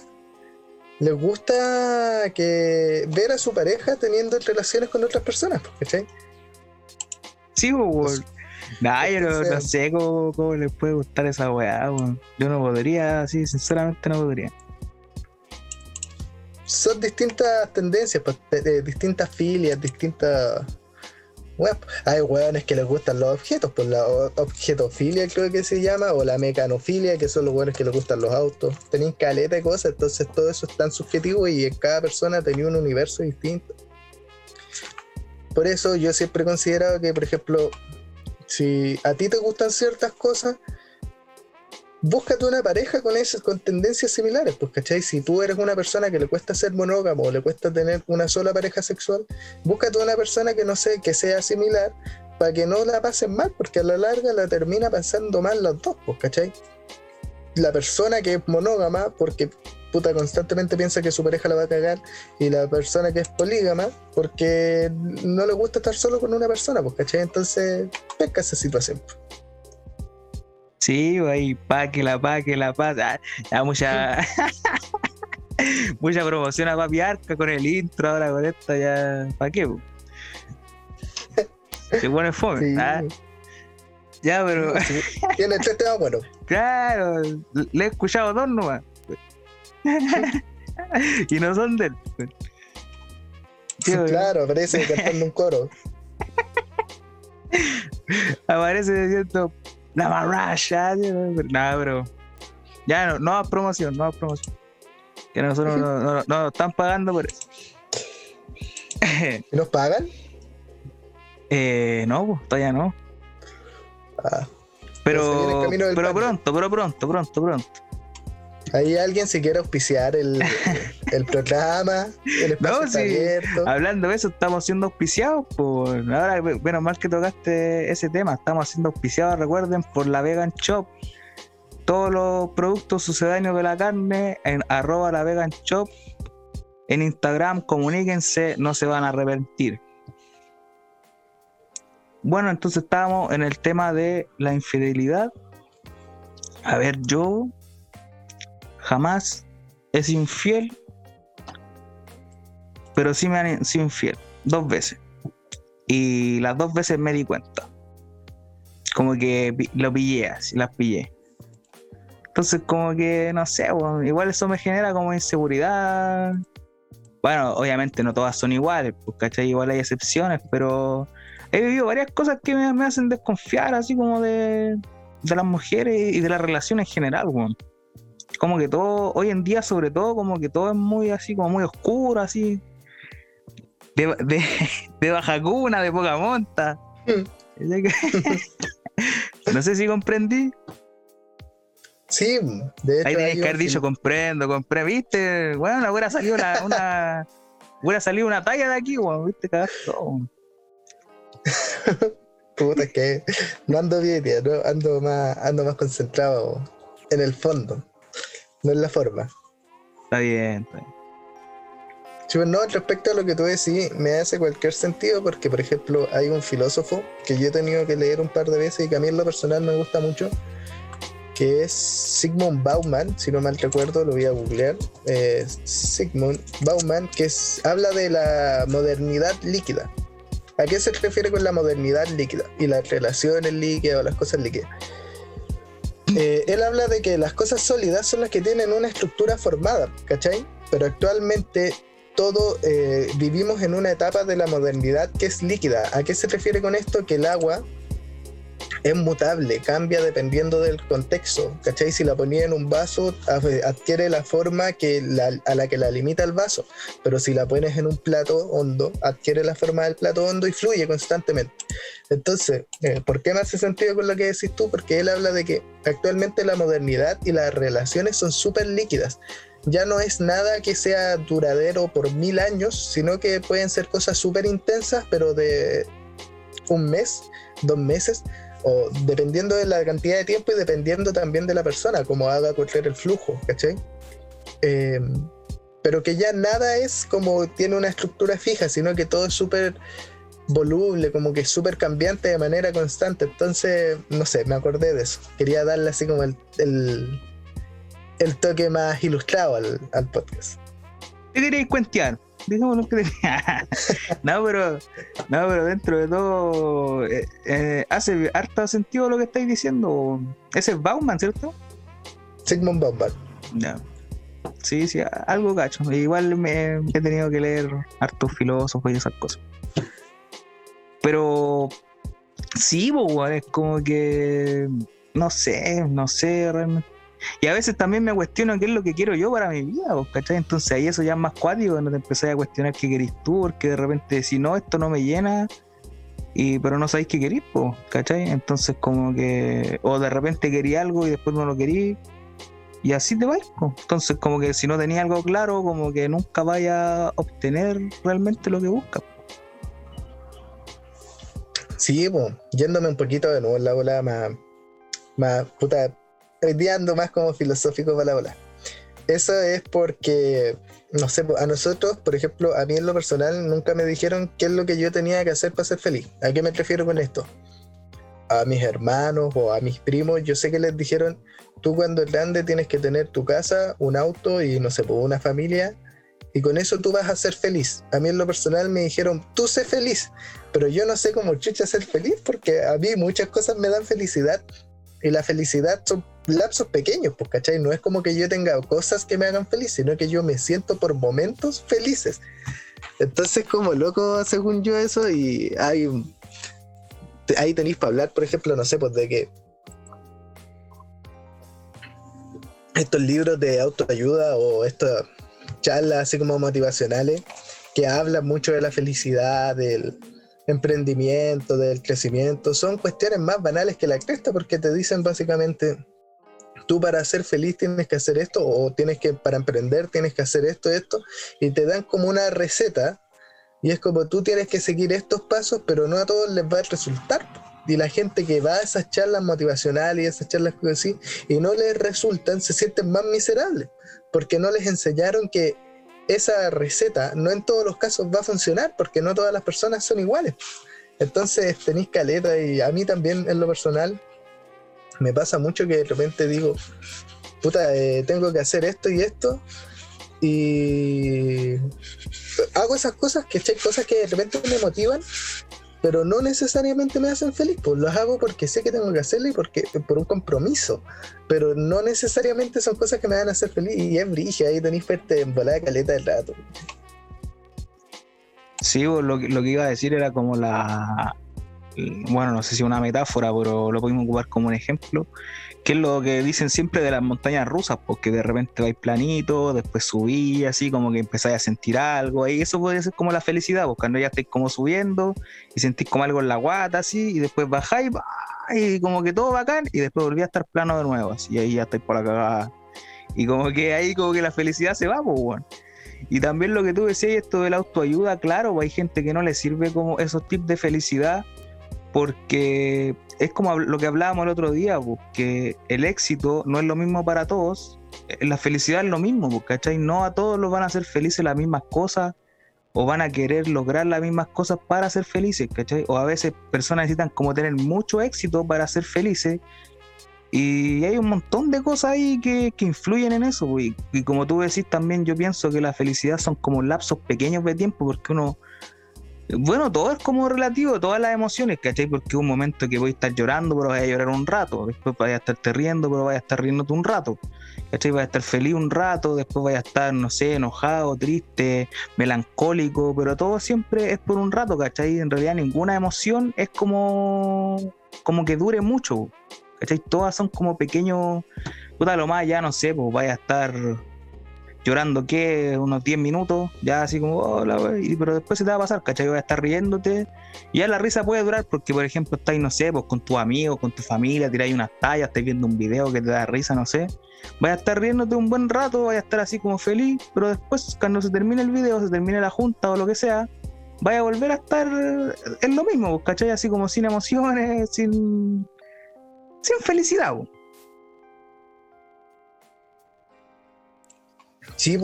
les gusta que ver a su pareja teniendo relaciones con otras personas, ¿cachai? Sí, pues, nah, yo no, sé cómo, les puede gustar esa weá, yo no podría, sí, sinceramente no podría son distintas tendencias, pues, distintas filias, distintas. hay hueones que les gustan los objetos, pues la objetofilia creo que se llama, o la mecanofilia, que son los hueones que les gustan los autos. Tenéis caleta de cosas, entonces todo eso es tan subjetivo y en cada persona tenía un universo distinto. Por eso yo siempre he considerado que, por ejemplo, si a ti te gustan ciertas cosas, búscate una pareja con esas, con tendencias similares, pues, ¿cachai? Si tú eres una persona que le cuesta ser monógamo o le cuesta tener una sola pareja sexual, búscate una persona que no sé, que sea similar para que no la pasen mal, porque a la larga la termina pasando mal los dos, pues, ¿cachai? La persona que es monógama, porque puta constantemente piensa que su pareja la va a cagar, y la persona que es polígama, porque no le gusta estar solo con una persona, pues, ¿cachai? Entonces, pesca esa situación. Pues. Sí, ahí, pa' que la pa' que la pa'. Ya, mucha. <laughs> mucha promoción a Papi Arca con el intro, ahora con esto, ya. ¿Para qué? Se pone fome. ¿ah? Ya, pero. Tiene tres temas bueno. <laughs> Claro, le he escuchado dos nomás. <laughs> y no son de él. Sí, claro, aparece cantando un coro. Aparece diciendo la barracha, nada, pero ya no, no promoción, no promoción. Que nosotros no, no, no, están pagando por eso. ¿Nos pagan? <laughs> Eh, no, pues, todavía no. Ah, pero, pero pronto, pero pronto, pronto, pronto. Ahí alguien se quiere auspiciar el, <laughs> el programa, el espacio no, sí. abierto. Hablando de eso, estamos siendo auspiciados por. Ahora, bueno, más que tocaste ese tema, estamos siendo auspiciados, recuerden, por la Vegan Shop. Todos los productos sucedáneos de la carne en arroba la Vegan Shop. En Instagram, comuníquense, no se van a arrepentir. Bueno, entonces estábamos en el tema de la infidelidad. A ver, yo jamás es infiel, pero sí me han sido infiel, dos veces. Y las dos veces me di cuenta. Como que lo pillé así, las pillé. Entonces, como que, no sé, igual eso me genera como inseguridad. Bueno, obviamente no todas son iguales, pues, ¿cachai? Igual hay excepciones, pero he vivido varias cosas que me, hacen desconfiar, así como de las mujeres y de la relación en general, weón como que todo, hoy en día sobre todo, como que todo es muy así, como muy oscuro, así, de, de, <laughs> de baja cuna, de poca monta. Mm. <laughs> no sé si comprendí. Sí, de hecho. Ahí tenéis que haber dicho, film- comprendo, compré, viste. Bueno, hubiera salido una, <laughs> una, hubiera salido una talla de aquí, weón, viste, cagaste todo. Puta, es que no ando bien, tío, ¿no? ando, más, ando más concentrado en el fondo, no en la forma. Está bien, está bien. Sí, pues, no, respecto a lo que tú decís, me hace cualquier sentido porque, por ejemplo, hay un filósofo que yo he tenido que leer un par de veces y que a mí en lo personal me gusta mucho, que es Sigmund Bauman, si no mal recuerdo, lo voy a googlear. eh, Sigmund Bauman, que es, habla de la modernidad líquida. ¿A qué se refiere con la modernidad líquida? Y las relaciones líquidas o las cosas líquidas. Eh, él habla de que las cosas sólidas son las que tienen una estructura formada, ¿cachai? Pero actualmente todo eh, vivimos en una etapa de la modernidad que es líquida. ¿A qué se refiere con esto? Que el agua es mutable, cambia dependiendo del contexto. ¿Cachai? Si la ponía en un vaso, adquiere la forma que a la que la limita el vaso. Pero si la pones en un plato hondo, adquiere la forma del plato hondo y fluye constantemente. Entonces, eh, ¿por qué me hace sentido con lo que decís tú? Porque él habla de que actualmente la modernidad y las relaciones son súper líquidas. Ya no es nada que sea duradero por mil años, sino que pueden ser cosas súper intensas, pero de un mes, dos meses, o dependiendo de la cantidad de tiempo y dependiendo también de la persona, como haga correr el flujo, ¿cachai? Eh, pero que ya nada es como tiene una estructura fija, sino que todo es súper voluble, como que súper cambiante de manera constante. Entonces, no sé, me acordé de eso. Quería darle así como el, el, toque más ilustrado al, podcast. ¿Qué queréis cuentear? Dejémoslo que <laughs> No, pero, no, pero dentro de todo eh, eh, hace harto sentido lo que estáis diciendo. Ese es Bauman, ¿cierto? Sigmund Bauman. Sí, sí, algo cacho. Igual me he tenido que leer hartos filósofos y esas cosas. Pero sí, pues, es como que no sé, no sé realmente. Y a veces también me cuestiono qué es lo que quiero yo para mi vida, ¿cachai? Entonces ahí eso ya es más cuático, cuando te empezás a cuestionar qué querís tú, porque de repente si no, esto no me llena, y pero no sabéis qué querís, ¿cachai? Entonces como que, o de repente querí algo y después no lo querí, y así te vais, pues. Entonces como que si no tenía algo claro, como que nunca vaya a obtener realmente lo que buscas. Sí, pues, yéndome un poquito de nuevo en la bola más, más puta, hoy día ando más como filosófico para la bola. Eso es porque, no sé, a nosotros, por ejemplo, a mí en lo personal nunca me dijeron qué es lo que yo tenía que hacer para ser feliz. ¿A qué me refiero con esto? A mis hermanos o a mis primos, yo sé que les dijeron, tú cuando eres grande tienes que tener tu casa, un auto y no sé, pues, una familia, y con eso tú vas a ser feliz. A mí en lo personal me dijeron, tú sé feliz, pero yo no sé cómo chucha ser feliz porque a mí muchas cosas me dan felicidad y la felicidad son lapsos pequeños, pues, ¿cachai? No es como que yo tenga cosas que me hagan feliz, sino que yo me siento por momentos felices. Entonces, como loco, según yo, eso, y hay. Ahí tenéis para hablar, por ejemplo, no sé, pues de que. Estos libros de autoayuda o estas charlas así como motivacionales que hablan mucho de la felicidad, del emprendimiento, del crecimiento, son cuestiones más banales que la cresta porque te dicen básicamente, tú para ser feliz tienes que hacer esto o tienes que, para emprender tienes que hacer esto, esto, y te dan como una receta y es como tú tienes que seguir estos pasos, pero no a todos les va a resultar. Y la gente que va a esas charlas motivacionales y esas charlas así, y no les resultan, se sienten más miserables, porque no les enseñaron que esa receta no en todos los casos va a funcionar, porque no todas las personas son iguales. Entonces tenéis caleta y a mí también en lo personal me pasa mucho que de repente digo, puta, eh, tengo que hacer esto y esto, y hago esas cosas, que cosas que de repente me motivan, pero no necesariamente me hacen feliz, pues los hago porque sé que tengo que hacerlo y porque por un compromiso, pero no necesariamente son cosas que me van a hacer feliz y es brillo, ahí tenéis fuerte en volada caleta del rato. Sí, lo, lo que iba a decir era como la, bueno, no sé si una metáfora, pero lo podemos ocupar como un ejemplo, que es lo que dicen siempre de las montañas rusas, porque de repente vais planito, después subís así, como que empezáis a sentir algo, y eso podría ser como la felicidad, porque cuando ya estáis como subiendo y sentís como algo en la guata, así, y después bajáis, y como que todo bacán, y después volví a estar plano de nuevo, así, y ahí ya estáis por la cagada. Y como que ahí como que la felicidad se va, pues, bueno. Y también lo que tú decías, esto de la autoayuda, claro, hay gente que no le sirve como esos tips de felicidad, porque es como lo que hablábamos el otro día, pues, que el éxito no es lo mismo para todos, eh, la felicidad es lo mismo, pues, ¿cachai? No a todos los van a hacer felices las mismas cosas, o van a querer lograr las mismas cosas para ser felices, ¿cachai? O a veces personas necesitan como tener mucho éxito para ser felices, y hay un montón de cosas ahí que, influyen en eso. Y, y, como tú decís también, yo pienso que la felicidad son como lapsos pequeños de tiempo, porque uno. Bueno, todo es como relativo, todas las emociones, ¿cachai? Porque un momento que voy a estar llorando, pero voy a llorar un rato. Después voy a estar riendo, pero voy a estar riéndote un rato. ¿cachai? Voy a estar feliz un rato, después voy a estar, no sé, enojado, triste, melancólico, pero todo siempre es por un rato, ¿cachai? En realidad ninguna emoción es como, como que dure mucho. ¿cachai? Todas son como pequeños, puta, lo más ya no sé, pues vaya a estar llorando que unos 10 minutos, ya así como, hola, pero después se te va a pasar, ¿cachai? Voy a estar riéndote. Y ya la risa puede durar porque, por ejemplo, estáis, no sé, pues con tus amigos, con tu familia, tiráis unas tallas, estáis viendo un video que te da risa, no sé. Vaya a estar riéndote un buen rato, vaya a estar así como feliz, pero después, cuando se termine el video, se termine la junta o lo que sea, vaya a volver a estar en lo mismo, pues, ¿cachai? Así como sin emociones, sin sin felicidad. Sí,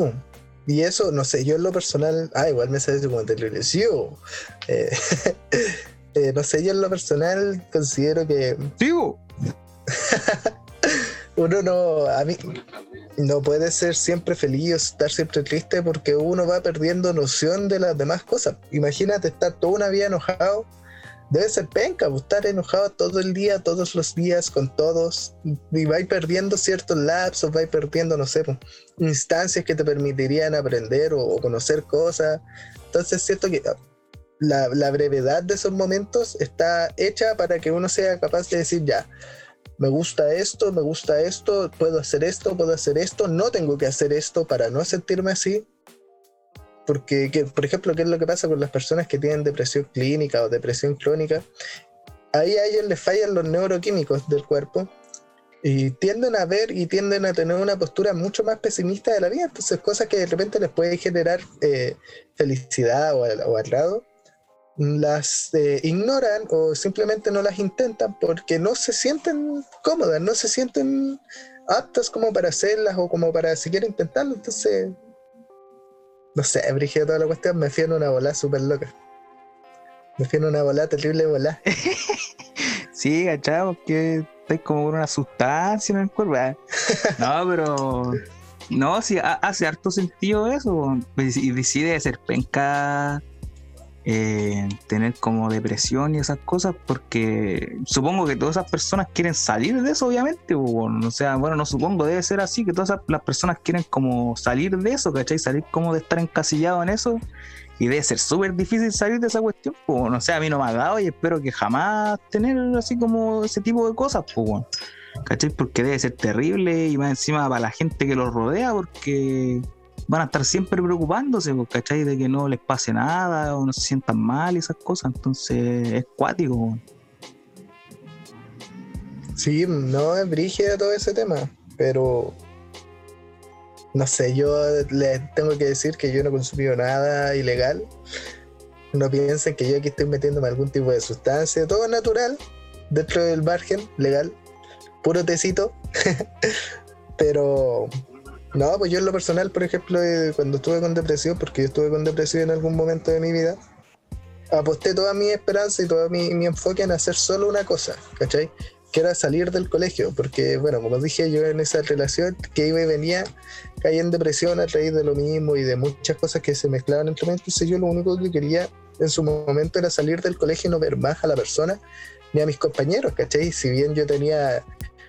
y eso, no sé, yo en lo personal, ah, igual me sale como televisivo. Eh, <laughs> eh, no sé, yo en lo personal considero que. ¡Sigo! <laughs> uno no, a mí, no puede ser siempre feliz o estar siempre triste porque uno va perdiendo noción de las demás cosas. Imagínate estar toda una vida enojado debe ser penca, pues, estar enojado todo el día, todos los días, con todos, y vais perdiendo ciertos lapsos, vais perdiendo, no sé, pues, instancias que te permitirían aprender o, conocer cosas. Entonces, es cierto que ah, la, la, brevedad de esos momentos está hecha para que uno sea capaz de decir, ya, me gusta esto, me gusta esto, puedo hacer esto, puedo hacer esto, no tengo que hacer esto para no sentirme así porque, por ejemplo, ¿qué es lo que pasa con las personas que tienen depresión clínica o depresión crónica? Ahí a ellos les fallan los neuroquímicos del cuerpo y tienden a ver y tienden a tener una postura mucho más pesimista de la vida. Entonces, cosas que de repente les puede generar eh, felicidad o, o, agrado, las eh, ignoran o simplemente no las intentan porque no se sienten cómodas, no se sienten aptas como para hacerlas o como para siquiera intentarlo. Entonces, no sé, brigé toda la cuestión, me fui en una bola súper loca. Me fui en una bola, terrible bola. <laughs> sí, cachado, que estoy como con una sustancia en el cuerpo. ¿eh? <laughs> No, pero. No, sí, hace harto sentido eso. Y decide ser penca eh, tener como depresión y esas cosas, porque supongo que todas esas personas quieren salir de eso, obviamente, o, sea, bueno, no supongo, debe ser así, que todas las personas quieren como salir de eso, ¿cachai? Salir como de estar encasillado en eso, y debe ser súper difícil salir de esa cuestión, pues, no sé, a mí no me ha dado y espero que jamás tener así como ese tipo de cosas, pues, ¿cachai? Porque debe ser terrible y más encima para la gente que los rodea, porque van a estar siempre preocupándose, pues, ¿cachai? De que no les pase nada o no se sientan mal y esas cosas. Entonces es cuático. Sí, no es brígido todo ese tema, pero no sé, yo les tengo que decir que yo no he consumido nada ilegal. No piensen que yo aquí estoy metiéndome algún tipo de sustancia, todo natural, dentro del margen legal, puro tecito. <laughs> pero no, pues yo en lo personal, por ejemplo, eh, cuando estuve con depresión, porque yo estuve con depresión en algún momento de mi vida, aposté toda mi esperanza y todo mi, enfoque en hacer solo una cosa, ¿cachai? Que era salir del colegio, porque, bueno, como dije, yo en esa relación que iba y venía, caí en depresión a raíz de lo mismo y de muchas cosas que se mezclaban entre mí, entonces yo lo único que quería en su momento era salir del colegio y no ver más a la persona ni a mis compañeros, ¿cachai? Si bien yo tenía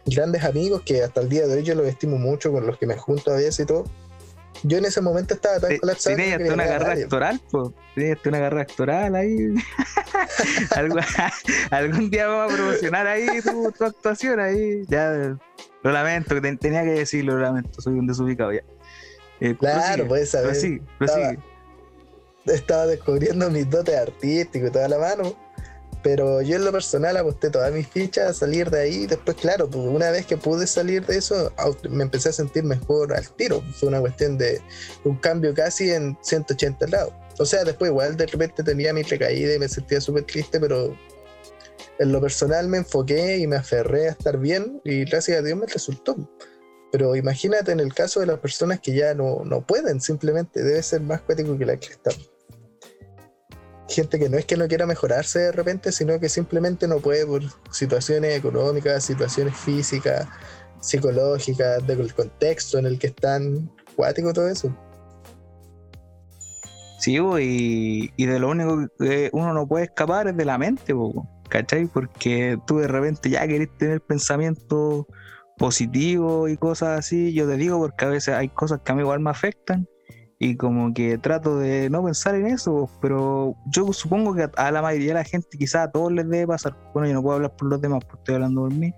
grandes amigos que hasta el día de hoy yo los estimo mucho, con los que me junto a veces y todo. Yo en ese momento estaba tan colapsado. Tenías una carrera actoral, pues. Tenías una carrera actoral ahí. <laughs> <laughs> algún, día vamos a promocionar ahí tu, actuación ahí. Ya, lo lamento, tenía que decirlo, lo lamento, soy un desubicado ya. Eh, claro, puedes saber. sí estaba, estaba descubriendo mis dotes artísticos y toda la mano. Pero yo en lo personal aposté todas mis fichas a salir de ahí. Después, claro, pues una vez que pude salir de eso, me empecé a sentir mejor al tiro. Fue una cuestión de un cambio casi en 180 grados. O sea, después igual de repente tenía mi recaída y me sentía súper triste, pero en lo personal me enfoqué y me aferré a estar bien y gracias a Dios me resultó. Pero imagínate en el caso de las personas que ya no, no pueden, simplemente debe ser más cuático que la que están gente que no es que no quiera mejorarse de repente, sino que simplemente no puede por situaciones económicas, situaciones físicas, psicológicas, del contexto en el que están, cuático todo eso. Sí, y, y, de lo único que uno no puede escapar es de la mente, ¿cachai? Porque tú de repente ya querés tener pensamientos positivos y cosas así. Yo te digo porque a veces hay cosas que a mí igual me afectan y como que trato de no pensar en eso, pero yo supongo que a, la mayoría de la gente, quizás a todos les debe pasar, bueno, yo no puedo hablar por los demás, porque estoy hablando por mí,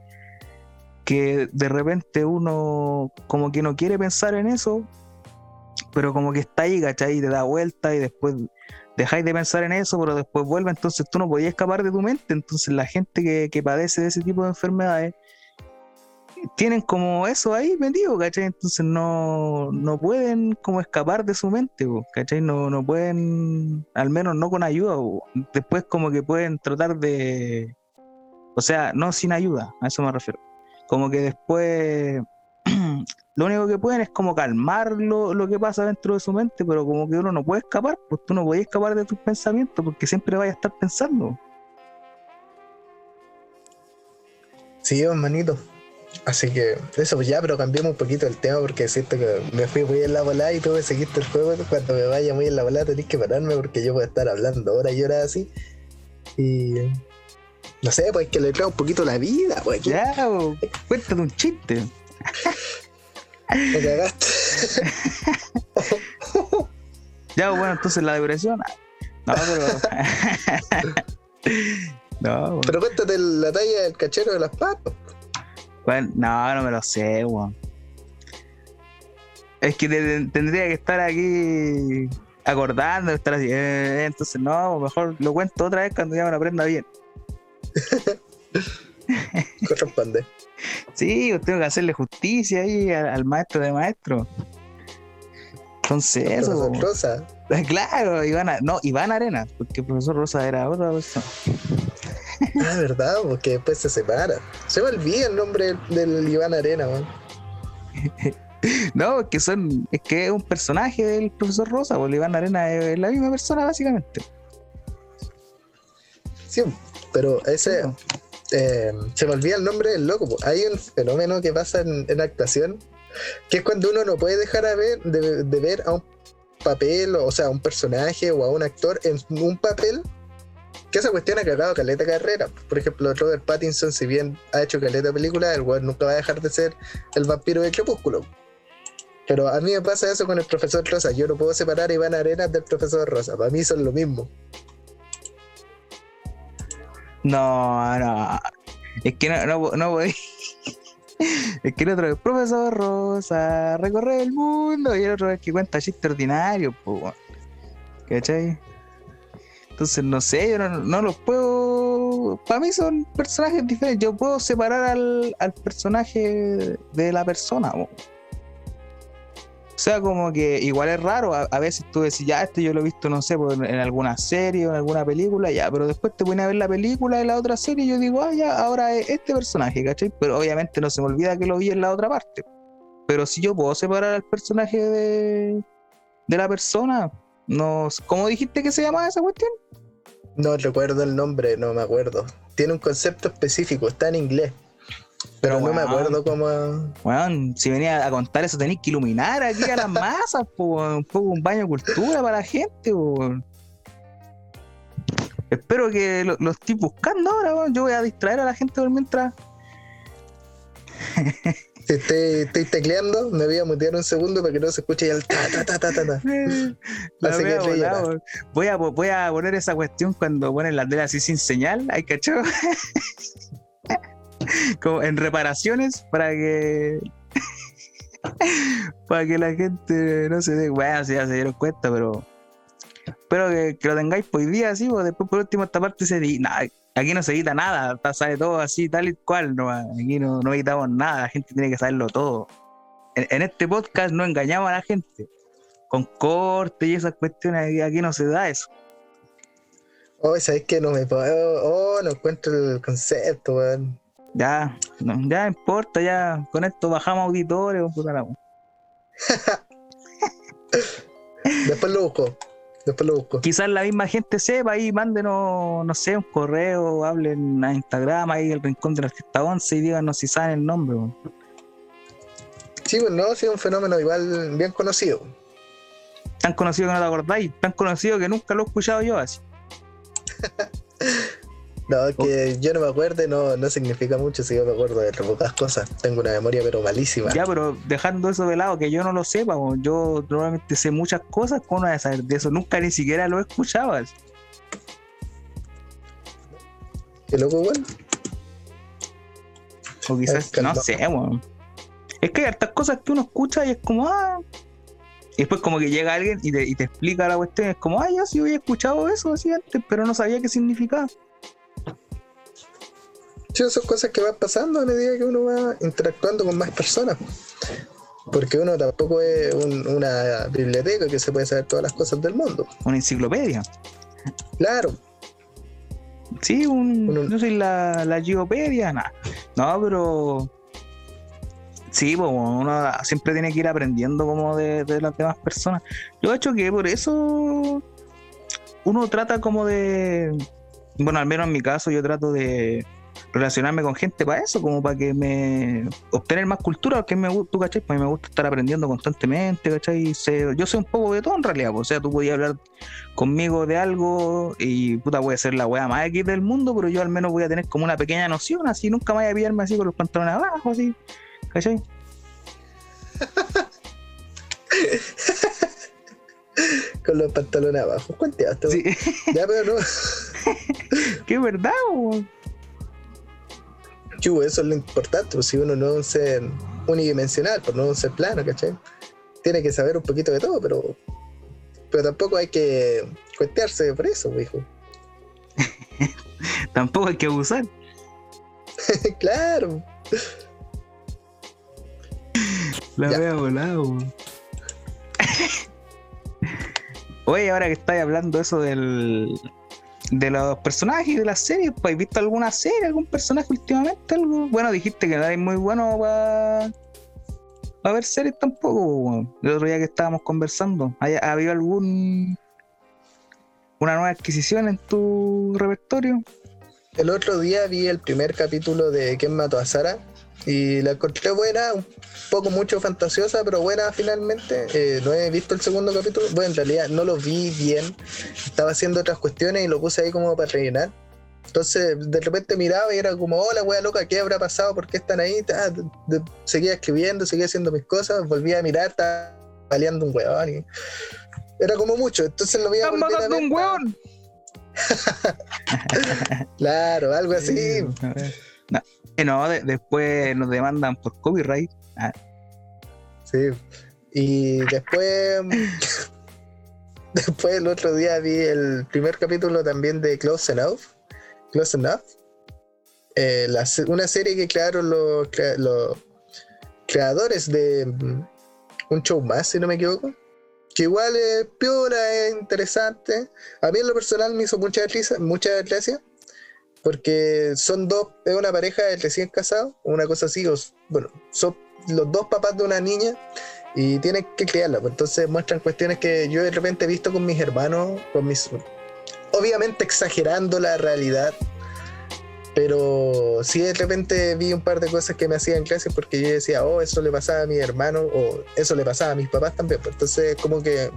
que de repente uno como que no quiere pensar en eso, pero como que está ahí, ¿cachai? Y te da vuelta y después dejáis de pensar en eso, pero después vuelve, entonces tú no podías escapar de tu mente, entonces la gente que, que padece de ese tipo de enfermedades, tienen como eso ahí metido, ¿cachai? Entonces no, no pueden como escapar de su mente, ¿cachai? No, no pueden, al menos no con ayuda, después como que pueden tratar de, o sea, no sin ayuda, a eso me refiero. Como que después <clears throat> lo único que pueden es como calmar lo, lo, que pasa dentro de su mente, pero como que uno no puede escapar, pues tú no puedes escapar de tus pensamientos porque siempre vayas a estar pensando. Sí, hermanito. Así que eso pues ya, pero cambiamos un poquito el tema porque siento que me fui muy en la volada y tú me seguiste el juego. Cuando me vaya muy en la volada tenés que pararme porque yo voy a estar hablando horas y horas así. Y no sé, pues que le traigo un poquito la vida, pues. Ya, cuéntate un chiste. <laughs> Me cagaste. <laughs> ya, bueno, entonces la depresión. No, pero. <laughs> no, Pero cuéntate la talla del cachero de las papas no, no me lo sé, weón. Es que tendría que estar aquí acordando, estar así. Eh, entonces, no, mejor lo cuento otra vez cuando ya me lo aprenda bien. <laughs> Corresponde. sí, tengo que hacerle justicia ahí al, maestro de maestro. Entonces, eso. Rosa. <laughs> Claro, Iván, no, Iván Arena, porque el profesor Rosa era otra persona. <laughs> Ah, verdad, porque después se separa. Se me olvida el nombre del, Iván Arena, man. <laughs> No, es que son, es que es un personaje del profesor Rosa, porque Iván Arena es la misma persona básicamente. Sí, pero ese eh, se me olvida el nombre del loco. Hay un fenómeno que pasa en, actuación, que es cuando uno no puede dejar ver, de, ver a un papel, o sea, a un personaje o a un actor en un papel que esa cuestión ha cagado caleta carrera. Por ejemplo, Robert Pattinson, si bien ha hecho caleta película, el weón nunca va a dejar de ser el vampiro de Crepúsculo. Pero a mí me pasa eso con el profesor Rosa. Yo no puedo separar a Iván Arenas del profesor Rosa. Para mí son lo mismo. No, no. Es que no, no voy. Es que el otro es profesor Rosa, recorre el mundo. Y el otro es que cuenta chiste ordinario, pues. ¿Cachai? Entonces, no sé, yo no, los puedo. Para mí son personajes diferentes. Yo puedo separar al, personaje de la persona. O sea, como que igual es raro. A, veces tú decís, ya, este yo lo he visto, no sé, en alguna serie o en alguna película, ya, pero después te pones a ver la película de la otra serie y yo digo, ah, ya, ahora es este personaje, ¿cachai? Pero obviamente no se me olvida que lo vi en la otra parte. Pero si yo puedo separar al personaje de, de la persona, no, ¿cómo dijiste que se llamaba esa cuestión? No recuerdo el nombre, no me acuerdo. Tiene un concepto específico, está en inglés. Pero, no me acuerdo cómo. Bueno, si venía a contar eso, tenéis que iluminar aquí a las <laughs> masas, un poco un baño de cultura para la gente. Espero que lo, estéis buscando ahora. Yo voy a distraer a la gente por mientras. <laughs> estoy, estoy tecleando, me voy a mutear un segundo para que no se escuche el ta ta ta ta ta. ta. Así que volada, weón. voy, a, voy a poner esa cuestión cuando ponen la tele así sin señal, ¿hay cachado? <laughs> Como en reparaciones para que <laughs> para que la gente no se dé, bueno, si ya se dieron cuenta, pero espero que, lo tengáis por hoy día, así, pues después por último esta parte se aquí no se edita nada, sale todo así, tal y cual, no, aquí no, no editamos nada, la gente tiene que saberlo todo. En, este podcast no engañamos a la gente, con corte y esas cuestiones, aquí, no se da eso. Oh, ¿sabes que No me puedo. Oh, no encuentro el concepto, weón. Ya, no, ya importa, ya con esto bajamos auditores, oh, puta la. <laughs> Después lo busco. Después lo busco. quizás la misma gente sepa y mándenos, no sé, un correo, hablen a Instagram, ahí el rincón del artista 11 y díganos si saben el nombre. weón. Sí, pues no, sí, es un fenómeno igual bien conocido. Tan conocido que no te acordáis, tan conocido que nunca lo he escuchado yo así. <laughs> No, que yo no me acuerde no, no significa mucho si yo me acuerdo de pocas cosas. Tengo una memoria pero malísima. Ya, pero dejando eso de lado, que yo no lo sepa, yo probablemente sé muchas cosas, ¿cómo no voy a saber de eso? Nunca ni siquiera lo así. Qué loco, weón. O quizás, Es que no no. sé, weón. Es que hay hartas cosas que uno escucha y es como, ah. Y después como que llega alguien y te, y te explica la cuestión, es como, ah, yo sí había escuchado eso así antes, pero no sabía qué significaba. Sí, son cosas que van pasando a medida que uno va interactuando con más personas. Porque uno tampoco es un- una biblioteca que se puede saber todas las cosas del mundo. Una enciclopedia. Claro, Sí, un, no soy la, la geopedia, nada. No, pero. Sí, pues uno siempre tiene que ir aprendiendo como de, de las demás personas. Yo he hecho que por eso uno trata como de. Bueno, al menos en mi caso, yo trato de relacionarme con gente para eso, como para que me. obtener más cultura, porque me gusta, cachai, pues a mí me gusta estar aprendiendo constantemente, cachai. Sé- yo sé un poco de todo en realidad, pues, o sea, tú podías hablar conmigo de algo y puta puede ser la wea más X del mundo, pero yo al menos voy a tener como una pequeña noción, así nunca me voy a pillarme así con los pantalones abajo, así, ¿cachai? <laughs> con los pantalones abajo. Sí, Ya, pero no. <laughs> es verdad, weón. Chu, eso es lo importante. pues, si uno no es un ser unidimensional, pues no es un ser plano, ¿cachai? Tiene que saber un poquito de todo, pero. Pero tampoco hay que cuentearse por eso, pues, hijo. <laughs> Tampoco hay que abusar. <laughs> claro. La volada, weón. <laughs> Oye, ahora que estáis hablando eso del de los personajes de las series, pues, ¿has visto alguna serie, algún personaje últimamente? Algo? Bueno, dijiste que no eres muy bueno para ver series tampoco. El otro día que estábamos conversando, ¿ha, ha habido algún una nueva adquisición en tu repertorio? El otro día vi el primer capítulo de ¿Quién mató a Sara? Y la encontré buena, un poco mucho fantasiosa, pero buena finalmente. Eh, no he visto el segundo capítulo. Bueno, en realidad no lo vi bien. Estaba haciendo otras cuestiones y lo puse ahí como para rellenar. Entonces, de repente miraba y era como, hola, wea loca, ¿qué habrá pasado? ¿Por qué están ahí? De- de- seguía escribiendo, seguía haciendo mis cosas, volvía a mirar, estaba baleando un weón. y- Era como mucho, entonces lo voy a ¡Están volver a matando ver. un weón! <laughs> Claro, algo así. No, no, de- después nos demandan por copyright. Sí. Y después. <laughs> después el otro día vi el primer capítulo también de Close Enough. Close Enough. Eh, una serie que crearon los, los creadores de mm, un show más, si no me equivoco. Que igual es piola, es interesante. A mí en lo personal me hizo mucha mucha gracia. Porque son dos, es una pareja de recién casados, una cosa así, o bueno, son los dos papás de una niña y tienen que criarla. pues, entonces muestran cuestiones que yo de repente he visto con mis hermanos, con mis. Obviamente exagerando la realidad, pero sí de repente vi un par de cosas que me hacían gracia porque yo decía, oh, eso le pasaba a mi hermano, o eso le pasaba a mis papás también. pues, entonces, como que,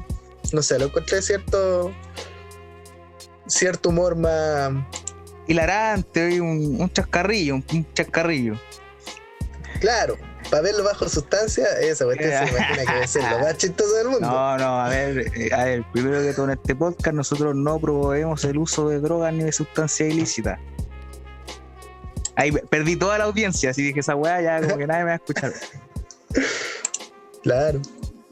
no sé, lo encontré cierto. cierto humor más. Hilarante, un, un chascarrillo, un, un chascarrillo. Claro, para verlo bajo sustancia, esa cuestión se <laughs> imagina que debe ser lo más chistoso del mundo. No, no, a ver, eh, a ver, primero que todo en este podcast nosotros no promovemos el uso de drogas ni de sustancias ilícitas. Ahí perdí toda la audiencia, así dije esa weá ya como que nadie me va a escuchar. <laughs> Claro.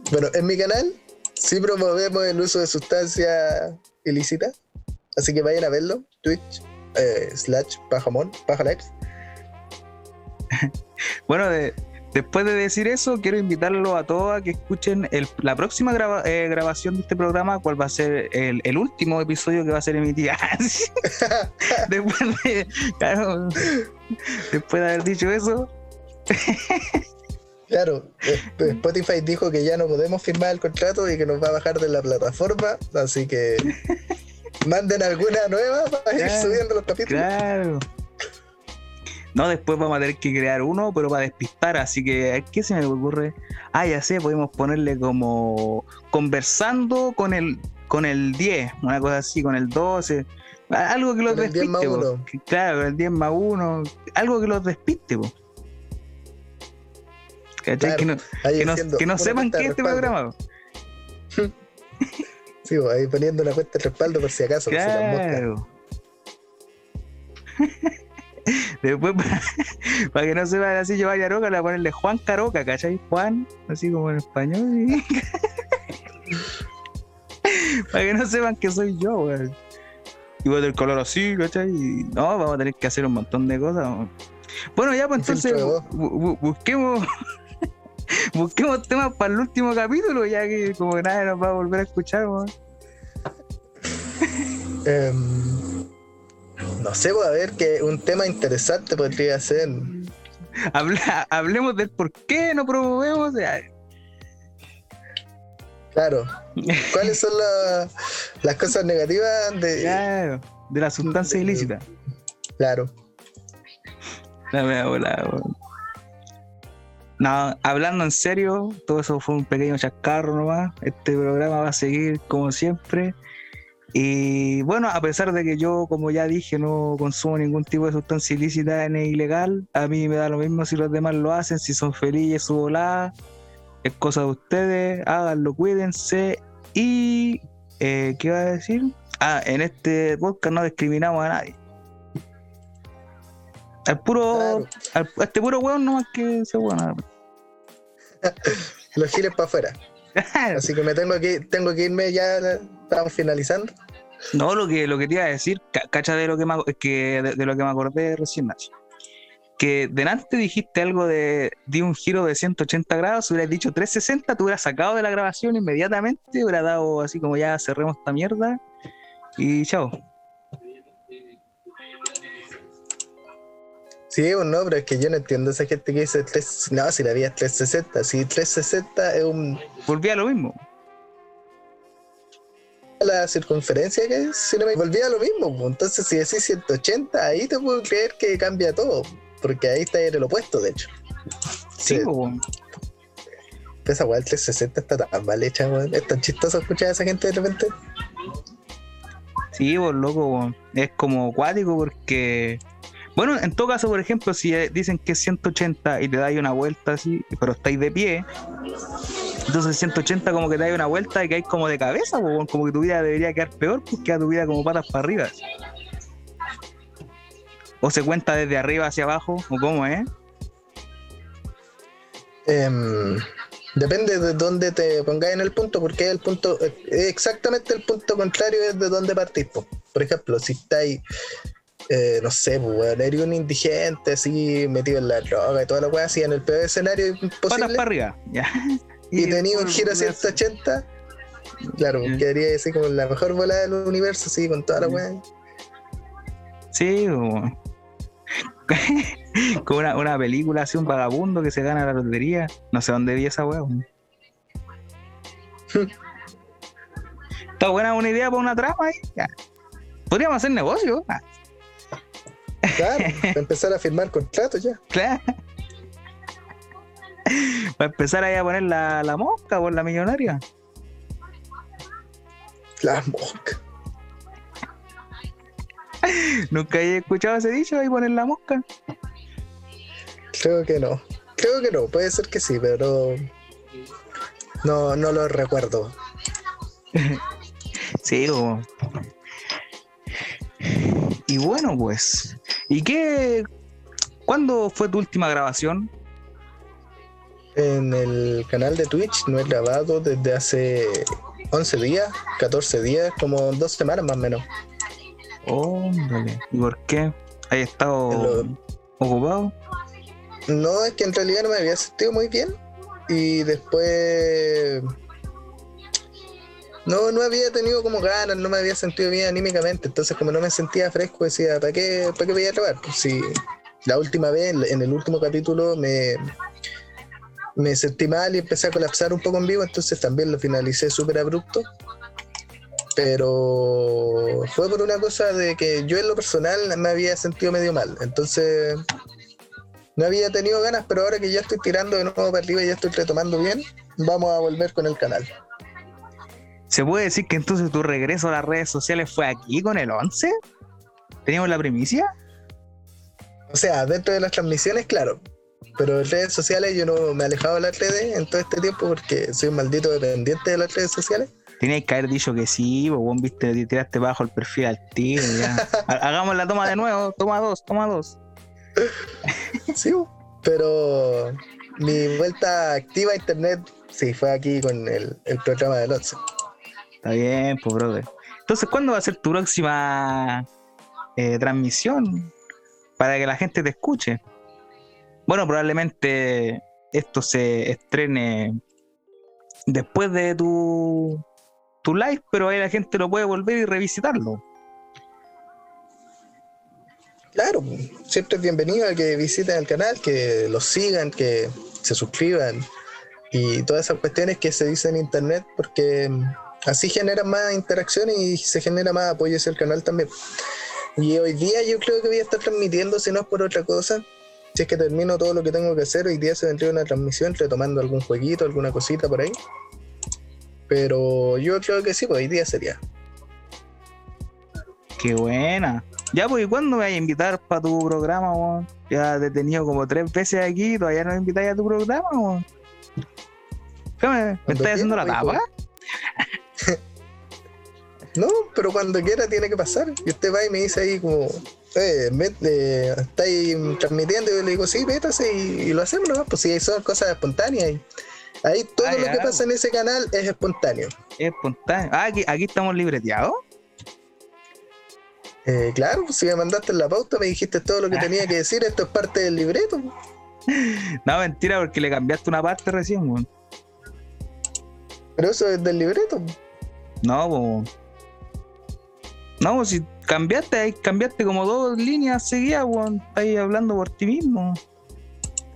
Bueno, en mi canal sí promovemos el uso de sustancias ilícitas. Así que vayan a verlo. Twitch, eh, slash pajamón, paja <laughs> bueno, después de decir eso, quiero invitarlo a todos a que escuchen la próxima eh, grabación de este programa, cuál va a ser el, último episodio que va a ser emitido. <laughs> después, de, después de haber dicho eso. <laughs> Claro, eh, Spotify dijo que ya no podemos firmar el contrato y que nos va a bajar de la plataforma, así que manden alguna nueva para ir subiendo los capítulos. Claro. No, después vamos a tener que crear uno, pero para despistar, así que, ¿qué se me ocurre? Ah, ya sé, podemos ponerle como conversando con el con el 10, una cosa así, con el 12, algo que los despiste. Claro, el 10 más 1, algo que los despiste, po. que, no, que, no, sepan que este programa. Sí, ahí poniendo una cuenta de respaldo por si acaso. Claro. <laughs> Después, para, que no sepan así, yo vaya roca, le voy a ponerle Juan Caroca, ¿cachai? Juan, así como en español. <laughs> para que no sepan que soy yo, weón. Y voy a tener color así, ¿cachai? Y, no, vamos a tener que hacer un montón de cosas. Bueno, ya, pues entonces busquemos <laughs> busquemos temas para el último capítulo, ya que como que nadie nos va a volver a escuchar, em, no sé, voy a ver que un tema interesante podría ser. hablemos del por qué no promovemos. Claro. <laughs> ¿Cuáles son las cosas negativas de, de la sustancia ilícita? Claro. La me no, hablando en serio, todo eso fue un pequeño chascarro nomás. Este programa va a seguir como siempre. Y bueno, a pesar de que yo, como ya dije, no consumo ningún tipo de sustancia ilícita ni ilegal, a mí me da lo mismo si los demás lo hacen, si son felices, su volada. Es cosa de ustedes, háganlo, cuídense. Y, eh, ¿qué iba a decir? Ah, en este podcast no discriminamos a nadie. Al puro, a este puro weón nomás que se bueno. <laughs> los giles para afuera. Así que me tengo que tengo que irme ya, estamos finalizando. No, lo que, lo que te iba a decir, cacha de lo que me, que, de, lo que me acordé recién, Nacho. Que delante dijiste algo de di un giro de 180 grados, hubieras dicho 360, te hubieras sacado de la grabación inmediatamente, hubiera dado así como ya cerremos esta mierda y chao. Sí, bueno, no, pero es que yo no entiendo esa gente que dice 3, no, si la vida es 360, si 360 es un... Volvía a lo mismo. La circunferencia que es, si no me volvía a lo mismo, entonces si decís 180, ahí te puedo creer que cambia todo, porque ahí está en el opuesto, de hecho. Sí, sí. Esa weá 360 está tan mal hecha, weón. Es tan chistoso escuchar a esa gente de repente. Sí, pues loco, es como acuático porque bueno, en todo caso, por ejemplo, si eh, dicen que es 180 y te dais una vuelta así, pero estáis de pie, entonces 180 como que te dais una vuelta y hay como de cabeza, como que tu vida debería quedar peor, pues queda tu vida como patas para arriba. O se cuenta desde arriba hacia abajo, o cómo es. Em, depende de dónde te pongáis en el punto, porque el punto, eh, exactamente el punto contrario es de dónde partís. Por ejemplo, si estáis eh, no sé, pues, eres un indigente así metido en la droga y toda la weá, así en el peor escenario imposible. para arriba, ya. <laughs> Y, tenía un <laughs> giro 180, claro, quedaría así como la mejor volada del universo, así con toda la weá. Sí, <laughs> como una, una, película así, un vagabundo que se gana la lotería. No sé dónde vi esa weá. Está buena una idea para una trama ahí. Podríamos hacer negocio. Claro, para empezar a firmar contratos ya. Claro. Para empezar ahí a poner la, la mosca por la millonaria. La mosca. ¿Nunca he escuchado ese dicho ahí poner la mosca? Creo que no. creo que no, puede ser que sí, pero no, no lo recuerdo. <laughs> sí, y bueno, pues, ¿y qué? ¿Cuándo fue tu última grabación? En el canal de Twitch no he grabado desde hace 11 días, 14 días, como dos semanas más o menos. Oh, ¿Y por qué? ¿Has estado ocupado? No, es que en realidad no me había sentido muy bien. Y después. No, no había tenido como ganas, no me había sentido bien anímicamente. Entonces, como no me sentía fresco, decía, ¿para qué, para qué voy a grabar? Pues si la última vez, en el último capítulo, me, me sentí mal y empecé a colapsar un poco en vivo, entonces también lo finalicé súper abrupto. Pero fue por una cosa de que yo en lo personal me había sentido medio mal. Entonces no había tenido ganas, pero ahora que ya estoy tirando de nuevo para arriba y ya estoy retomando bien, vamos a volver con el canal. ¿Se puede decir que entonces tu regreso a las redes sociales fue aquí con el 11? ¿Teníamos la primicia? O sea, dentro de las transmisiones, claro. Pero en redes sociales yo no me he alejado de las redes en todo este tiempo porque soy un maldito dependiente de las redes sociales. Tenías que haber dicho que sí, vos viste, tiraste bajo el perfil al tío. <laughs> Hagamos la toma de nuevo, toma dos, toma dos. sí, pero mi vuelta activa a internet sí fue aquí con el, programa de Lotso. Está bien, pues brother. Entonces, ¿cuándo va a ser tu próxima eh, transmisión? Para que la gente te escuche. Bueno, probablemente esto se estrene después de tu, tu live, pero ahí la gente lo puede volver y revisitarlo. Claro, siempre es bienvenido a que visiten el canal, que lo sigan, que se suscriban y todas esas cuestiones que se dicen en internet, porque así genera más interacción y se genera más apoyo hacia el canal también. Y hoy día yo creo que voy a estar transmitiendo, si no es por otra cosa, si es que termino todo lo que tengo que hacer, hoy día se vendría una transmisión retomando algún jueguito, alguna cosita por ahí. Pero yo creo que sí, pues hoy día sería. Qué buena. Ya, pues, ¿y cuándo me vas a invitar para tu programa, weón? Ya te he tenido como tres veces aquí, todavía no me invitáis a tu programa, weón. ¿Qué me, me estás haciendo la tapa? <laughs> no, pero cuando quiera tiene que pasar. Y usted va y me dice ahí como, eh, eh, estáis transmitiendo y yo le digo, sí, métase y, lo hacemos, ¿no? Pues si son cosas espontáneas. Y ahí todo ah, lo que pasa en ese canal es espontáneo. Es espontáneo. Ah, aquí, aquí estamos libreteados. Eh, claro, pues si me mandaste en la pauta, me dijiste todo lo que tenía que decir, esto es parte del libreto. <laughs> No, mentira, porque le cambiaste una parte recién, weón. Pero eso es del libreto. No, pues. No, si cambiaste, cambiaste como dos líneas seguidas, weón. Estás hablando por ti mismo.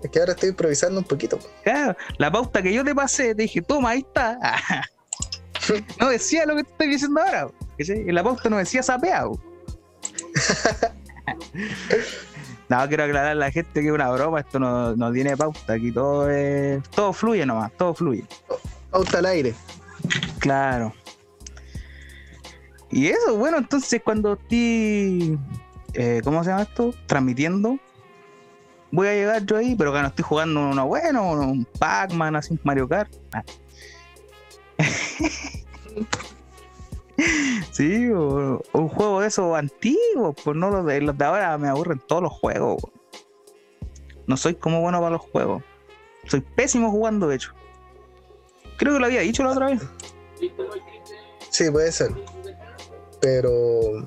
Es que ahora estoy improvisando un poquito. Claro, la pauta que yo te pasé, te dije, toma, ahí está. <laughs> no decía lo que te estoy diciendo ahora. En la pauta no decía sapeado. <laughs> no, quiero aclarar a la gente que es una broma, esto no, no tiene pauta, aquí todo es, todo fluye nomás, todo fluye. Pauta al aire. Claro. Y eso, bueno, entonces cuando estoy, eh, ¿cómo se llama esto? Transmitiendo, voy a llegar yo ahí, pero que no estoy jugando uno bueno, un Pac-Man, así un Mario Kart. Ah. <laughs> sí, o, un juego de esos antiguos, pues no los de, los de ahora me aburren todos los juegos. No soy como bueno para los juegos. Soy pésimo jugando, de hecho. Creo que lo había dicho la otra vez. Sí, puede ser pero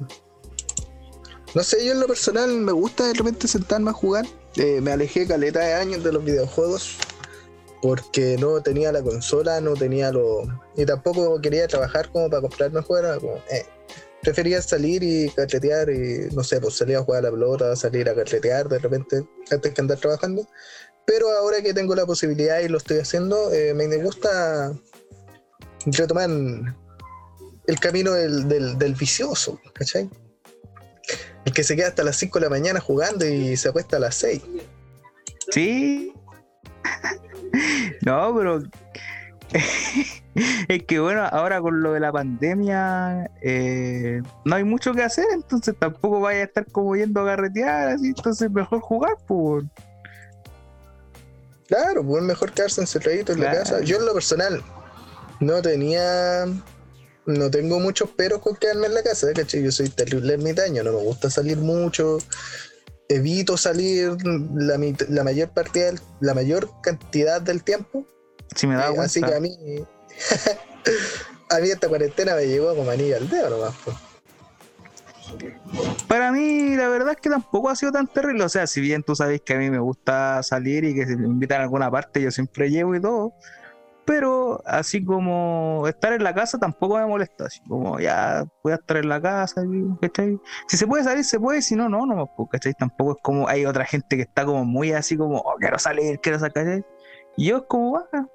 no sé, yo en lo personal me gusta de repente sentarme a jugar. Eh, me alejé caleta de años de los videojuegos porque no tenía la consola, no tenía lo. y tampoco quería trabajar como para comprarme juegos. Eh, prefería salir y carretear y no sé, pues salir a jugar a la pelota, salir a carretear de repente antes que andar trabajando. Pero ahora que tengo la posibilidad y lo estoy haciendo, eh, me gusta retomar el camino del, del, vicioso, ¿cachai? El que se queda hasta las 5 de la mañana jugando y se acuesta a las 6. Sí. <laughs> no, pero <laughs> es que bueno, ahora con lo de la pandemia eh, no hay mucho que hacer, entonces tampoco vaya a estar como yendo a carretear, así, entonces mejor jugar, pues. Claro, pues mejor quedarse encerradito en la casa. Yo en lo personal no tenía no tengo muchos peros con quedarme en la casa, ¿cachai? Yo soy terrible ermitaño, no me gusta salir mucho, evito salir la, la mayor parte la mayor cantidad del tiempo. Si me da eh, Así que a mí, <laughs> a mí esta cuarentena me llegó como anillo al dedo nomás. Para mí, la verdad es que tampoco ha sido tan terrible. O sea, si bien tú sabes que a mí me gusta salir y que si me invitan a alguna parte, yo siempre llevo y todo pero así como estar en la casa tampoco me molesta, así como ya voy a estar en la casa, ¿cachai? Si se puede salir, se puede, si no, no, no, pues, ¿cachai? Tampoco es como hay otra gente que está como muy así como, oh, quiero salir, quiero sacar, Y yo es como, baja.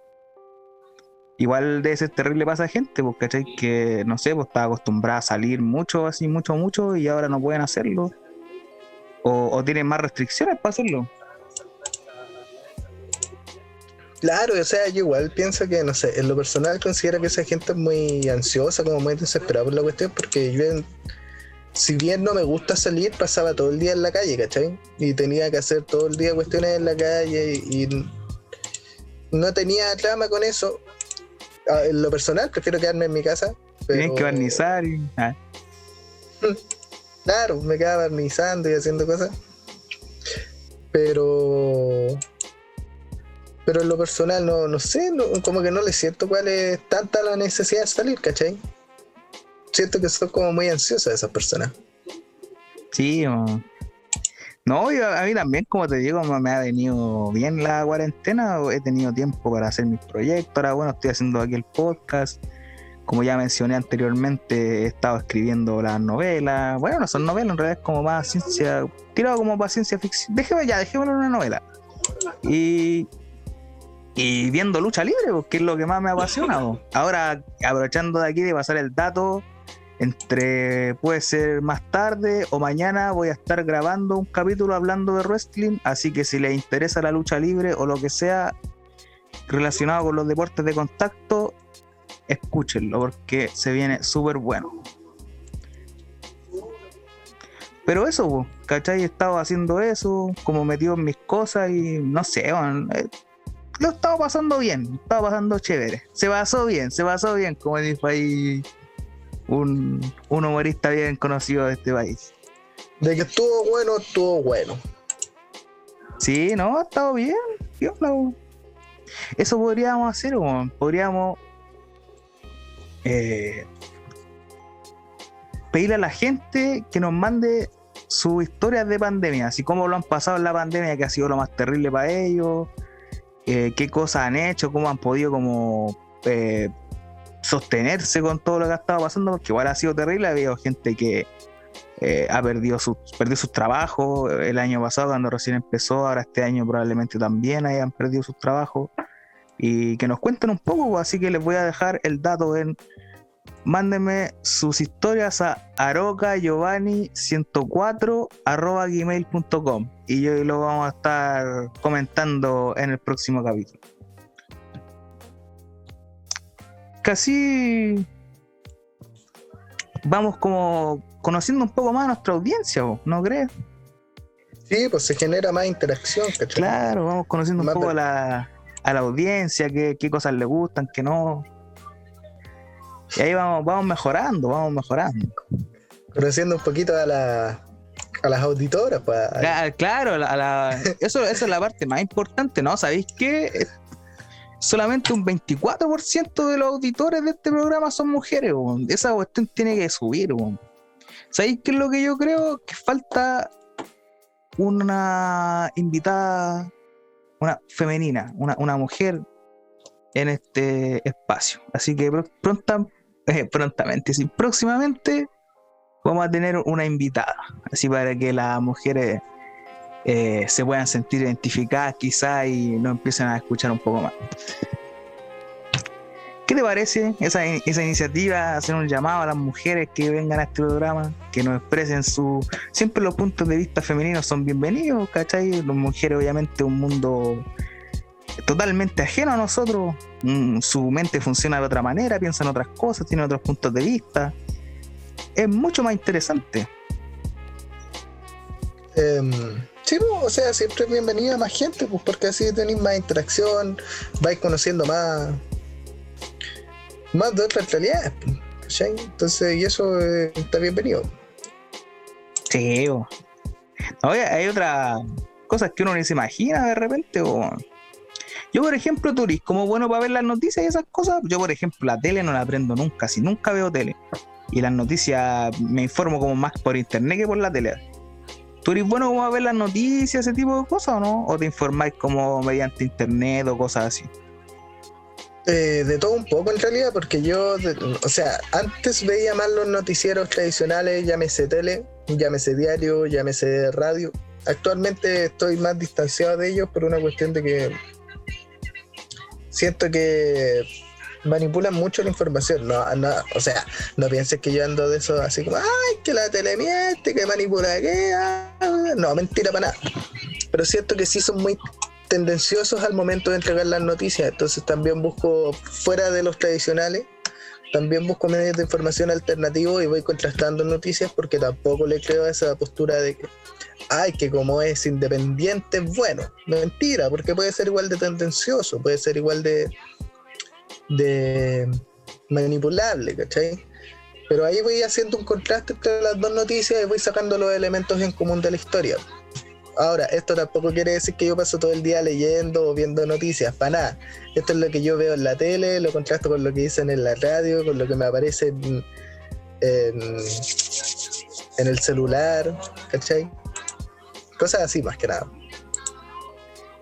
Igual de ese terrible pasa gente, porque ¿cachai? Que, no sé, pues estaba acostumbrada a salir mucho, así, mucho, mucho, y ahora no pueden hacerlo. O, o tienen más restricciones para hacerlo. Claro, o sea, yo igual pienso que, no sé, en lo personal considero que esa gente es muy ansiosa, como muy desesperada por la cuestión, porque yo, si bien no me gusta salir, pasaba todo el día en la calle, ¿cachai? Y tenía que hacer todo el día cuestiones en la calle y no tenía trama con eso. Ah, en lo personal, prefiero quedarme en mi casa. Tienes que barnizar y... Ah. <laughs> Claro, me quedaba barnizando y haciendo cosas. Pero pero en lo personal, no, no sé, como que no le siento cuál es tanta la necesidad de salir, ¿cachai? Siento que son como muy ansiosas esas personas. Sí, no, a mí también, como te digo, me ha venido bien la cuarentena, he tenido tiempo para hacer mis proyectos, ahora bueno, estoy haciendo aquí el podcast, como ya mencioné anteriormente, he estado escribiendo las novelas, bueno, no son novelas, en realidad es como más ciencia, tirado como para ciencia ficción, déjeme ya, déjeme una novela. Y y viendo lucha libre, porque es lo que más me ha apasionado. <laughs> Ahora, aprovechando de aquí de pasar el dato, entre puede ser más tarde o mañana voy a estar grabando un capítulo hablando de wrestling, así que si les interesa la lucha libre o lo que sea relacionado con los deportes de contacto, escúchenlo porque se viene súper bueno. Pero eso, ¿cachai? He estado haciendo eso, como metido en mis cosas y no sé, eh, lo estaba pasando bien, estaba pasando chévere. Se pasó bien, se pasó bien, como dijo ahí un, un humorista bien conocido de este país. De que estuvo bueno, estuvo bueno. Sí, no, ha estado bien. Eso podríamos hacer, podríamos eh, pedirle a la gente que nos mande sus historias de pandemia, así como lo han pasado en la pandemia, que ha sido lo más terrible para ellos, eh, qué cosas han hecho, cómo han podido como eh, sostenerse con todo lo que ha estado pasando, porque igual ha sido terrible, ha habido gente que eh, ha perdido, su, perdido sus trabajos el año pasado cuando recién empezó, ahora este año probablemente también hayan perdido sus trabajos y que nos cuenten un poco, así que les voy a dejar el dato en mándenme sus historias a arocagiovanni104 gmail.com y yo lo vamos a estar comentando en el próximo capítulo. Casi vamos como conociendo un poco más a nuestra audiencia, ¿no crees? Sí, pues se genera más interacción. Claro, vamos conociendo un poco a la, a la audiencia, qué, qué cosas le gustan, qué no. Y ahí vamos, vamos mejorando, vamos mejorando. Conociendo un poquito a, la, a las auditoras. Pues, claro, eso, eso es la parte más importante, ¿no? ¿Sabéis qué? Solamente un 24% de los auditores de este programa son mujeres, esa cuestión tiene que subir. ¿Sabéis qué es lo que yo creo? Que falta una invitada, una femenina, una, una mujer en este espacio. Así que pronta, eh, prontamente, sí, próximamente vamos a tener una invitada, así para que las mujeres eh, se puedan sentir identificadas quizás y no empiecen a escuchar un poco más. ¿Qué te parece esa, esa iniciativa, hacer un llamado a las mujeres que vengan a este programa, que nos expresen su... Siempre los puntos de vista femeninos son bienvenidos, ¿cachai? Las mujeres obviamente un mundo totalmente ajeno a nosotros, mm, su mente funciona de otra manera, piensa en otras cosas, tiene otros puntos de vista. Es mucho más interesante. Em, sí, Sí, pues, o sea, siempre es bienvenida más gente, pues porque así tenéis más interacción, vais conociendo más, más de otras realidades. ¿cachai? Entonces, y eso eh, está bienvenido. Sí, bo. Oye, hay otras cosas que uno ni se imagina de repente. bo. Yo, por ejemplo, Turis, como bueno para ver las noticias y esas cosas, yo, por ejemplo, la tele no la prendo nunca, si nunca veo tele. Y las noticias me informo como más por internet que por la tele. ¿Tú bueno como a ver las noticias, ese tipo de cosas o no? ¿O te informáis como mediante internet o cosas así? Eh, de todo un poco en realidad, porque yo, o sea, antes veía más los noticieros tradicionales, llámese tele, llámese diario, llámese radio. Actualmente estoy más distanciado de ellos por una cuestión de que siento que manipulan mucho la información. No, o sea, no pienses que yo ando de eso así como, ay, que la tele miente, que manipula que. ah". No, mentira para nada. Pero siento que sí son muy tendenciosos al momento de entregar las noticias. Entonces también busco, fuera de los tradicionales, también busco medios de información alternativos y voy contrastando noticias porque tampoco le creo a esa postura de que, ay, que como es independiente es bueno. Mentira, porque puede ser igual de tendencioso, puede ser igual de, manipulable, ¿cachai? Pero ahí voy haciendo un contraste entre las dos noticias y voy sacando los elementos en común de la historia. Ahora, esto tampoco quiere decir que yo paso todo el día leyendo o viendo noticias, para nada. Esto es lo que yo veo en la tele, lo contrasto con lo que dicen en la radio, con lo que me aparece en, en, en el celular, ¿cachai? Cosas así más que nada.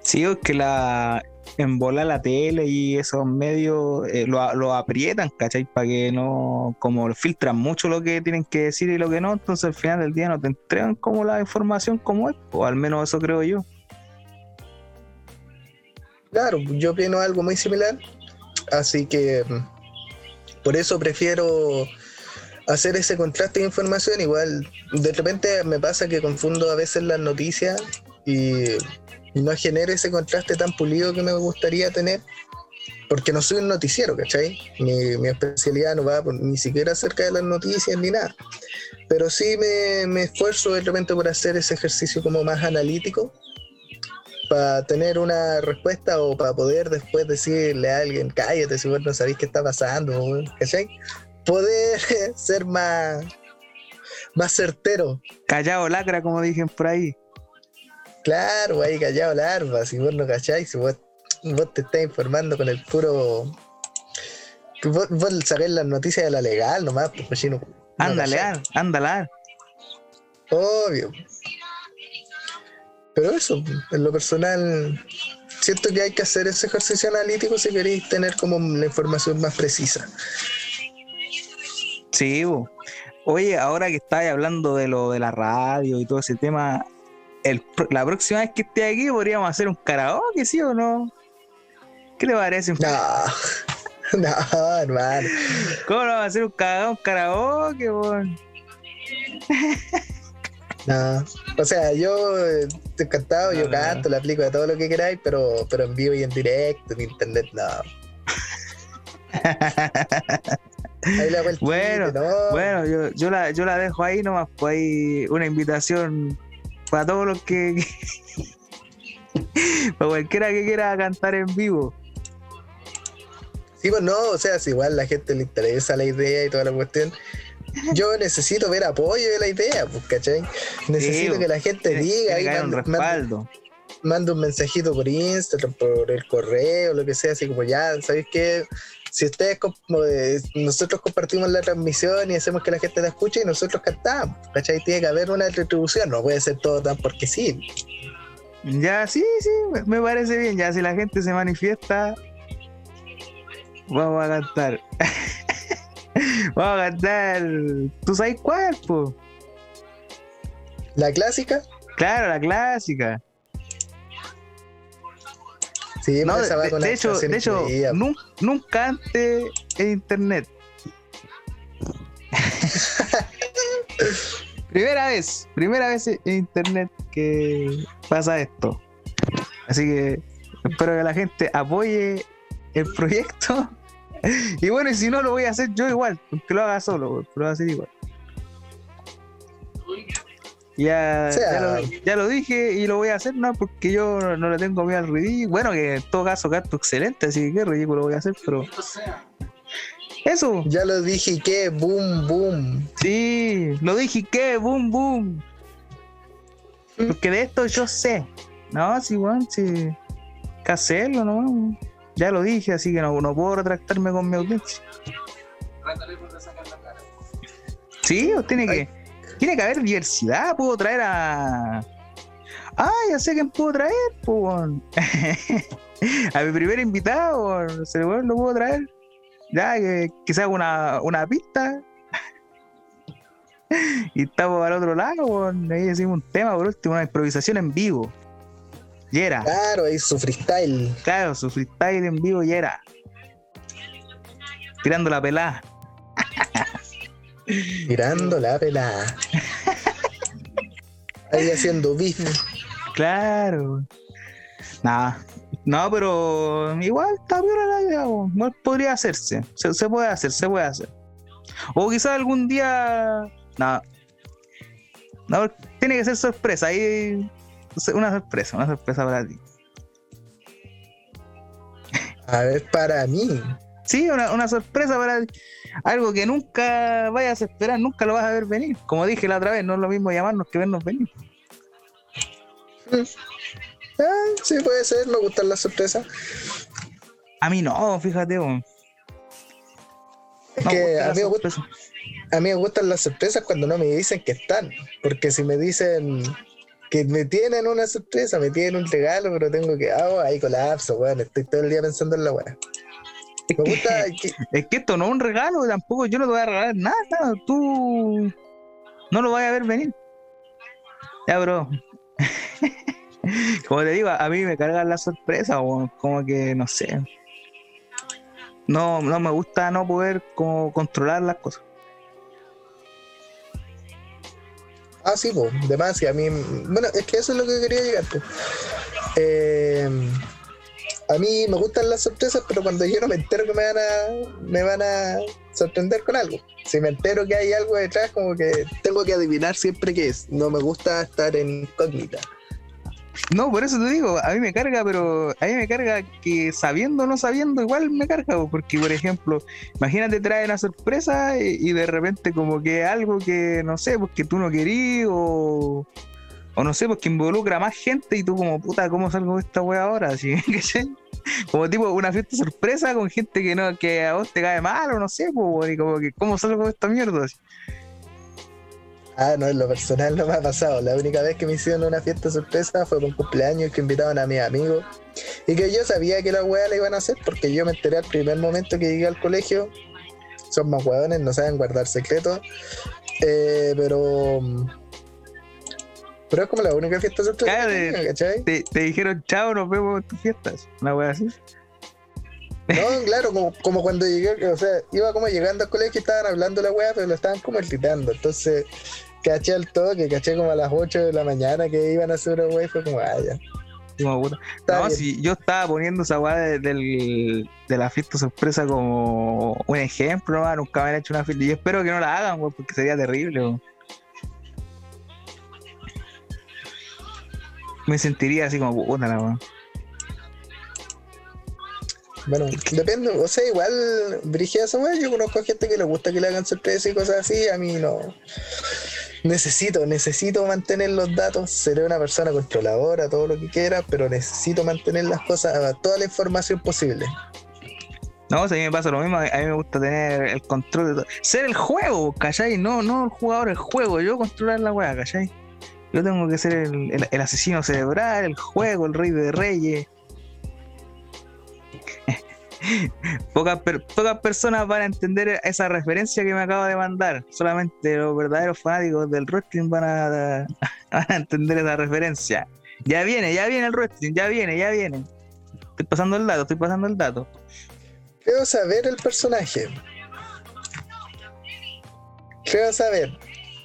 Sí, es que la embola la tele y esos medios eh, lo, lo aprietan, ¿cachai? Para que no, como filtran mucho lo que tienen que decir y lo que no, entonces al final del día no te entregan como la información como es, o al menos eso creo yo. Claro, yo opino algo muy similar, así que mm, por eso prefiero hacer ese contraste de información. Igual, de repente me pasa que confundo a veces las noticias y, no genero ese contraste tan pulido que me gustaría tener, porque no soy un noticiero, ¿cachai? Mi, especialidad no va por- ni siquiera acerca de las noticias ni nada. Pero sí me, me esfuerzo de repente por hacer ese ejercicio como más analítico para tener una respuesta o para poder después decirle a alguien, cállate si vos no sabéis qué está pasando, weón", ¿cachai? Poder <laughs> ser más, más certero. Callado lacra, como dicen por ahí. Claro, ahí callado larva, si vos no cacháis, si vos, vos te estás informando con el puro... Vos, vos sacáis las noticias de la legal nomás, pues cochino. No Ándale, cacháis. ah, ándale. Obvio. Pero eso, en lo personal, siento que hay que hacer ese ejercicio analítico si queréis tener como la información más precisa. Sí, bo. oye, ahora que estáis hablando de lo de la radio y todo ese tema, el, la próxima vez que esté aquí podríamos hacer un karaoke, ¿sí o no? ¿Qué te parece? No, <laughs> no, hermano. ¿Cómo no vamos a hacer un, un karaoke, weón? No. O sea, yo estoy encantado, yo No, no, canto, le aplico de todo lo que queráis, pero, pero en vivo y en directo, en internet, no. <laughs> Ahí Bueno, no. Bueno, yo, yo, la, yo la dejo ahí nomás, pues ahí una invitación para todos los que. <laughs> para cualquiera que quiera cantar en vivo. Sí, pues no, o sea, si igual a la gente le interesa la idea y toda la cuestión, yo necesito ver apoyo de la idea, pues, ¿cachai? Necesito Sí, que la gente diga ahí, que un manda, manda- respaldo. manda un mensajito por Instagram, por el correo, lo que sea, así como ya, ¿sabéis qué? Si ustedes, como, eh, nosotros compartimos la transmisión y hacemos que la gente la escuche y nosotros cantamos, ¿cachai? Tiene que haber una retribución, no puede ser todo tan porque sí. Ya, sí, sí, me- me parece bien. Ya, si la gente se manifiesta, vamos a cantar. <laughs> vamos a cantar. ¿Tú sabes cuál, po? La clásica, Claro, la clásica. Sí, No, pues de, va con hecho, de hecho incluida. nun- nunca antes en internet. <laughs> primera vez, primera vez en internet que pasa esto. Así que espero que la gente apoye el proyecto. <laughs> Y bueno, y si no lo voy a hacer yo igual, aunque lo haga solo, pero lo voy a hacer igual. Ya, O sea- ya, lo, ya lo dije y lo voy a hacer, no, porque yo no le tengo miedo al ridículo. Bueno, que en todo caso gasto excelente, así que qué ridículo voy a hacer, pero. Eso, Ya lo dije, ¿y qué? Boom, boom. sí, lo dije que, boom, boom. Porque de esto yo sé. No, sí, weón, sí. Que hacerlo, ¿no? Ya lo dije, así que no, no puedo retractarme con mi audiencia. Sí, o tiene que, tiene que haber diversidad. Puedo traer a. Ah, ya sé quién puedo traer, weón. <laughs> A mi primer invitado, se lo puedo traer. Ya, que, que se haga una, una pista. <laughs> Y estamos al otro lado, weón. Ahí decimos un tema, por último, una improvisación en vivo. Y era. Claro, ahí su freestyle. Claro, su freestyle en vivo y era. Tirando la pelada. Tirando la pelada. Ahí haciendo beef. Claro. Nada. No, pero igual está piola la idea. Igual podría hacerse. Se, se puede hacer, se puede hacer. O quizás algún día. No. No, tiene que ser sorpresa. Ahí. Una sorpresa, una sorpresa para ti. A ver, para mí. Sí, una, una sorpresa para algo que nunca vayas a esperar, nunca lo vas a ver venir. Como dije la otra vez, no es lo mismo llamarnos que vernos venir. Ah, sí, puede ser, me gustan las sorpresas. A mí no, fíjate. No que a mí, me gust- sorpresas. a mí me gustan las sorpresas cuando no me dicen que están. Porque si me dicen que me tienen una sorpresa, me tienen un regalo, pero tengo que. Ah, ahí colapso, weón. Estoy todo el día pensando en la weá. Es Me que- gusta. <laughs> que- Es que esto no es un regalo, tampoco yo no te voy a regalar nada, nada, tú no lo vas a ver venir. Ya, bro. <laughs> Como te digo, a mí me cargan las sorpresas, o como que no sé. No, no me gusta no poder como controlar las cosas. Ah, sí, pues, de más, y a mí, bueno, es que eso es lo que quería llegar, pues. Eh, a mí me gustan las sorpresas, pero cuando yo no me entero que me van a, me van a sorprender con algo. Si me entero que hay algo detrás, como que tengo que adivinar siempre qué es. No me gusta estar en incógnita. No, por eso te digo, a mí me carga, pero a mí me carga que sabiendo o no sabiendo, igual me carga, po, porque por ejemplo, imagínate trae una sorpresa y, y de repente como que algo que, no sé, pues que tú no querías o, o no sé, pues que involucra más gente y tú como, puta, ¿cómo salgo de esta wea ahora? <laughs> ¿cachai? Como tipo una fiesta sorpresa con gente que no que a vos te cae mal o no sé, y como que, ¿cómo salgo de esta mierda? Así. Ah, no, en lo personal no me ha pasado. La única vez que me hicieron una fiesta sorpresa fue un cumpleaños que invitaban a mis amigos. Y que yo sabía que la weá la iban a hacer porque yo me enteré al primer momento que llegué al colegio. Son más hueones, no saben guardar secretos. Eh, pero. Pero es como la única fiesta sorpresa. Claro, que de- ¿cachai? Te, te dijeron, chao, nos vemos en tus fiestas. Una wea así. No, claro, como, como cuando llegué, o sea, iba como llegando al colegio y estaban hablando la weá, pero lo estaban como gritando. Entonces, caché al toque, caché como a las 8 de la mañana que iban a hacer una weá y fue como, ah, ya. Como puta. Está no, bien. si yo estaba poniendo esa weá de, del- de la fiesta sorpresa como un ejemplo, nomás, nunca me han hecho una fiesta. Y yo espero que no la hagan, weón, porque sería terrible, weón. Me sentiría así como puta la weón. Bueno, depende, o sea, igual, Brigia esa weá, yo conozco gente que le gusta que le hagan sorpresa y cosas así, a mí no. Necesito, necesito mantener los datos, seré una persona controladora, todo lo que quiera, pero necesito mantener las cosas, toda la información posible. No, o sea, a mí me pasa lo mismo, a mí me gusta tener el control de todo. Ser el juego, ¿cachai? No, no el jugador, el juego, yo controlar la weá, ¿cachai? Yo tengo que ser el, el- el asesino cerebral, el juego, el rey de reyes. <laughs> Pocas, per- pocas personas van a entender esa referencia que me acabo de mandar. Solamente los verdaderos fanáticos del wrestling van a, <laughs> van a entender esa referencia. Ya viene, ya viene el wrestling, ya viene, ya viene. Estoy pasando el dato, estoy pasando el dato. Creo saber el personaje. Creo saber.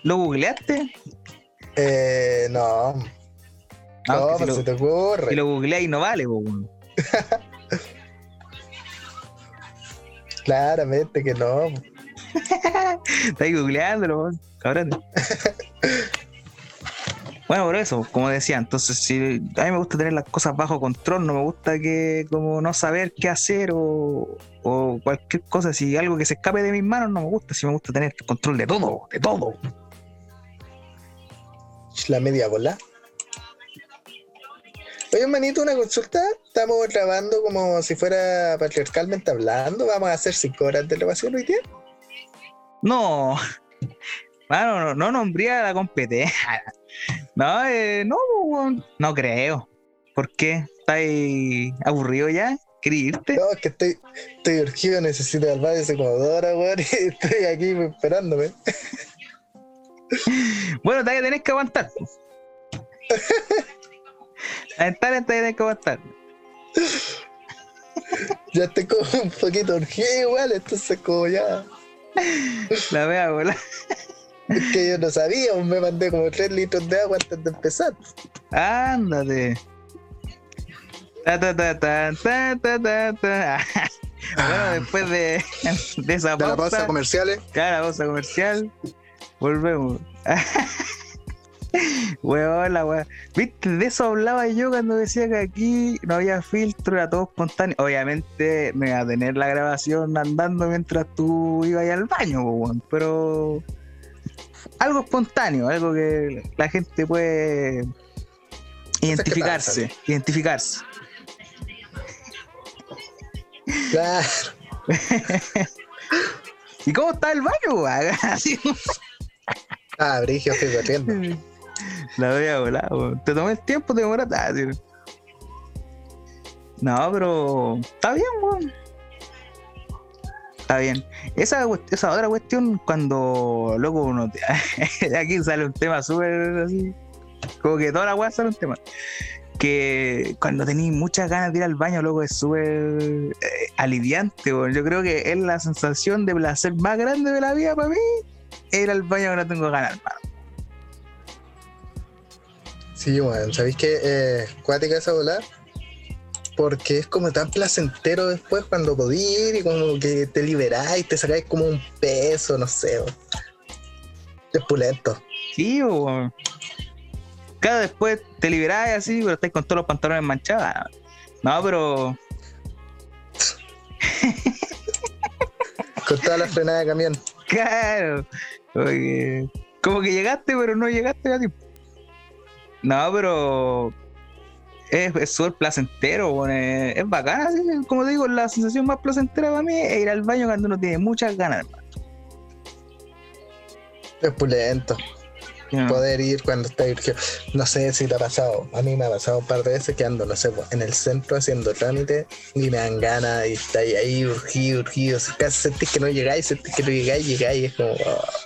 ¿Lo googleaste? Eh, no, Ah, no, si lo- se te ocurre. Si lo googleáis no vale, weón. <laughs> Claramente que no. Estáis googleándolo, weón. Cabrón. Bueno, por eso, como decía, entonces si a mí me gusta tener las cosas bajo control, no me gusta que como no saber qué hacer o, o cualquier cosa, si algo que se escape de mis manos no me gusta, si me gusta tener control de todo, de todo. La media bola. Oye, manito, una consulta. Estamos grabando como si fuera patriarcalmente hablando. Vamos a hacer cinco horas de grabación hoy día. No, <laughs> Bueno, no, no nombría la competencia. <laughs> No, eh, no, no creo. ¿Por qué? ¿Estás aburrido ya? ¿Quieres irte? No, es que estoy, estoy urgido, necesito al baño hace como dos horas, weón, <laughs> y estoy aquí esperándome. Bueno, todavía tenés que aguantar. <laughs> Aguantar, todavía tenés que aguantar. Ya estoy como un poquito urgido igual, entonces como ya. La vea, bola. Es que yo no sabía, me mandé como 3 litros de agua antes de empezar. Ándate. Ta, ta, ta, ta, ta, ta, ta. <laughs> Bueno, después de, de esa De la pausa pausa, comerciales. cada pausa comercial, volvemos. <laughs> Weón, la. Viste, de eso hablaba yo cuando decía que aquí no había filtro, era todo espontáneo. Obviamente me iba a tener la grabación andando mientras tú ibas al baño, weón, pero algo espontáneo, algo que la gente puede identificarse, identificarse. Claro. <laughs> ¿Y cómo está el baño, weón? <laughs> Ah, Brigio, estoy corriendo. <laughs> La voy a volar. Te tomé el tiempo, te demoraste. Ah. No, pero está bien, weón. Está bien. Esa, esa otra cuestión, cuando loco uno. te- <laughs> aquí sale un tema súper así. Como que toda la weá sale un tema. Que cuando tenéis muchas ganas de ir al baño, loco, es súper eh, aliviante, weón. Yo creo que es la sensación de placer más grande de la vida para mí. Ir al baño cuando tengo ganas, hermano. Sí, bueno, ¿sabéis qué? Eh, cuática esa volar. Porque es como tan placentero después cuando podís ir y como que te liberáis, te sacáis como un peso, no sé. Es pulento. Sí, o Cada después te liberás así, pero estás con todos los pantalones manchados. No, pero Con toda la frenada de camión. <laughs> claro. Oye, como que llegaste, pero no llegaste a tiempo. No, pero es súper placentero, es, es bacán, así, como te digo, la sensación más placentera para mí es ir al baño cuando uno tiene muchas ganas, hermano. Es pulento. Poder ir cuando está urgido. No sé si te ha pasado. A mí me ha pasado un par de veces que ando, no sé, en el centro haciendo trámite y me dan ganas y estáis ahí urgido, urgido. Si casi sentís que no llegáis, sentís que no llegáis, llegáis. Es como. ah.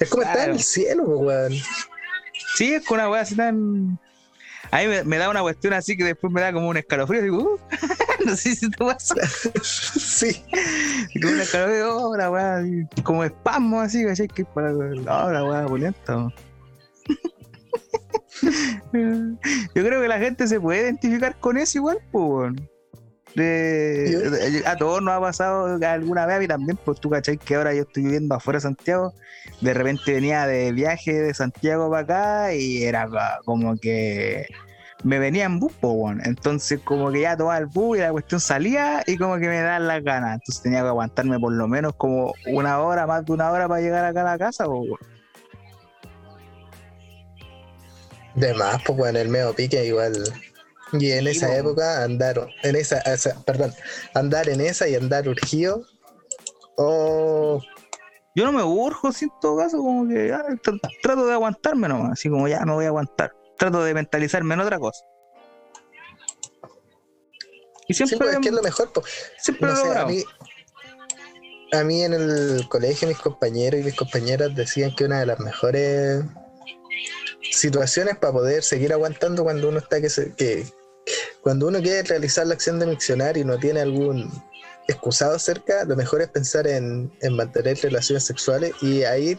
Es como estar en Claro. el cielo, pues, weón. Sí, es con una weá así tan. A mí me, me da una cuestión así que después me da como un escalofrío. Digo, uh, <laughs> no sé si te pasa. <laughs> sí. Como un escalofrío, oh, la weá, como espasmo así, ¿cachai? Que para. No, la weá, pulenta. <laughs> Yo creo que la gente se puede identificar con eso igual, pues. A todos nos ha pasado alguna vez, a mí también, pues tú cachai que ahora yo estoy viviendo afuera de Santiago, de repente venía de viaje de Santiago para acá y era como que me venía en bus, weón. entonces como que ya tomaba el bus y la cuestión salía y como que me dan las ganas, entonces tenía que aguantarme por lo menos como una hora, más de una hora para llegar acá a la casa, po, weón. De más, pues, weón, el medio pique igual. Y en Sí, esa po. época andar, en esa, esa- perdón, andar en esa y andar urgido. Oh, Yo no me urjo, si en todo caso, como que ah, tr- trato de aguantarme nomás, así como ya me voy a aguantar. Trato de mentalizarme en otra cosa. Y sí, siempre, pues, es que es lo mejor, pues. siempre No lo sé, a mí, a mí en el colegio mis compañeros y mis compañeras decían que una de las mejores situaciones para poder seguir aguantando cuando uno está que, se- que cuando uno quiere realizar la acción de miccionar y no tiene algún excusado cerca, lo mejor es pensar en, en mantener relaciones sexuales y ahí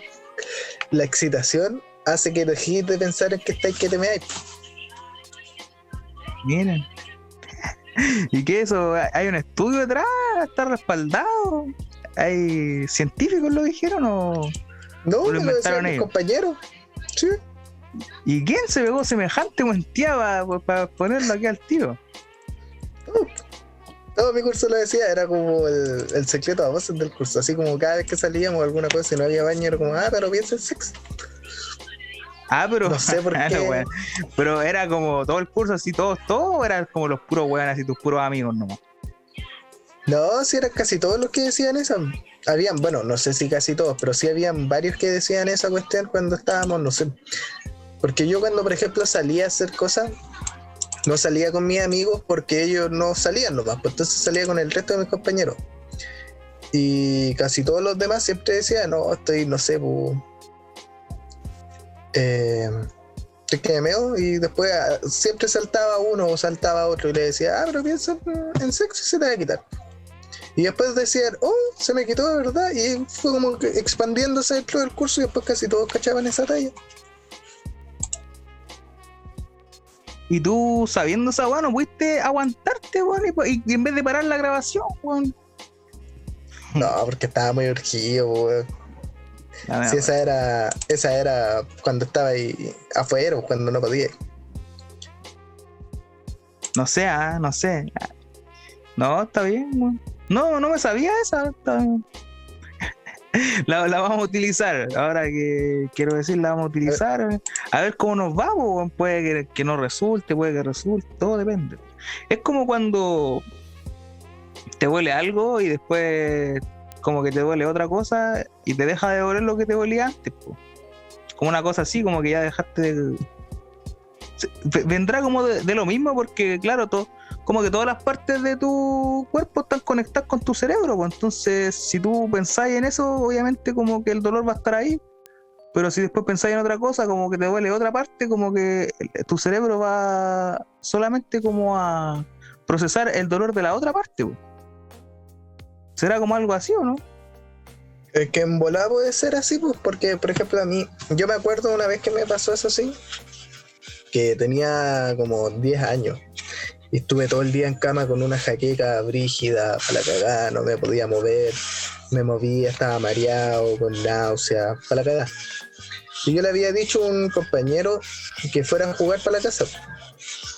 la excitación hace que dejes de pensar en que estáis que te meáis. Miren. <laughs> ¿Y qué eso? ¿Hay un estudio detrás? ¿Está respaldado? ¿Hay científicos lo dijeron o...? No, ¿O lo lo inventaron mis ellos? compañeros. Sí. ¿Y quién se pegó semejante guantía para ponerlo aquí al tiro? Todo mi curso lo decía, era como el, secreto a voces del curso. Así como cada vez que salíamos alguna cosa y no había baño, era como, ah, pero piensa en sexo. Ah, pero. No sé por <laughs> qué. pero era como todo el curso, así, todos, todos, eran como los puros weones, así, tus puros amigos nomás. No, sí, eran casi todos los que decían eso. Habían, bueno, no sé si casi todos, pero sí habían varios que decían esa cuestión cuando estábamos, no sé. Porque yo cuando, por ejemplo, salía a hacer cosas, no salía con mis amigos porque ellos no salían nomás, pues entonces salía con el resto de mis compañeros. Y casi todos los demás siempre decían, no, estoy, no sé, pues, eh, que me y después ah, siempre saltaba uno o saltaba otro y le decía, ah, pero piensa en sexo y se te va a quitar. Y después decían, oh, se me quitó de verdad. Y fue como expandiéndose dentro del curso y después casi todos cachaban esa talla. Y tú, sabiendo esa weón, no pudiste aguantarte, weón, y, en vez de parar la grabación, weón. No, porque estaba muy urgido, weón. Sí, esa era, esa era cuando estaba ahí afuera, cuando no podía. No sé, ah, no sé. No, está bien, weón. No, no me sabía esa. <laughs> La, vamos a utilizar. Ahora que quiero decir, la vamos a utilizar. A ver cómo nos vamos. Puede que, no resulte, puede que resulte. Todo depende. Es como cuando te duele algo y después como que te duele otra cosa y te deja de doler lo que te dolía antes. Como una cosa así, como que ya dejaste de... Vendrá como de, lo mismo porque, claro, todo como que todas las partes de tu cuerpo están conectadas con tu cerebro, pues entonces si tú pensáis en eso, obviamente como que el dolor va a estar ahí, pero si después pensáis en otra cosa, como que te duele otra parte, como que tu cerebro va solamente como a procesar el dolor de la otra parte. Pues. ¿Será como algo así o no? Es que en volada puede ser así, pues, porque, por ejemplo, a mí, yo me acuerdo una vez que me pasó eso así, que tenía como 10 años. Y estuve todo el día en cama con una jaqueca brígida para la cagada, no me podía mover, me movía, estaba mareado, con náusea, para la cagada. Y yo le había dicho a un compañero que fuera a jugar para la casa,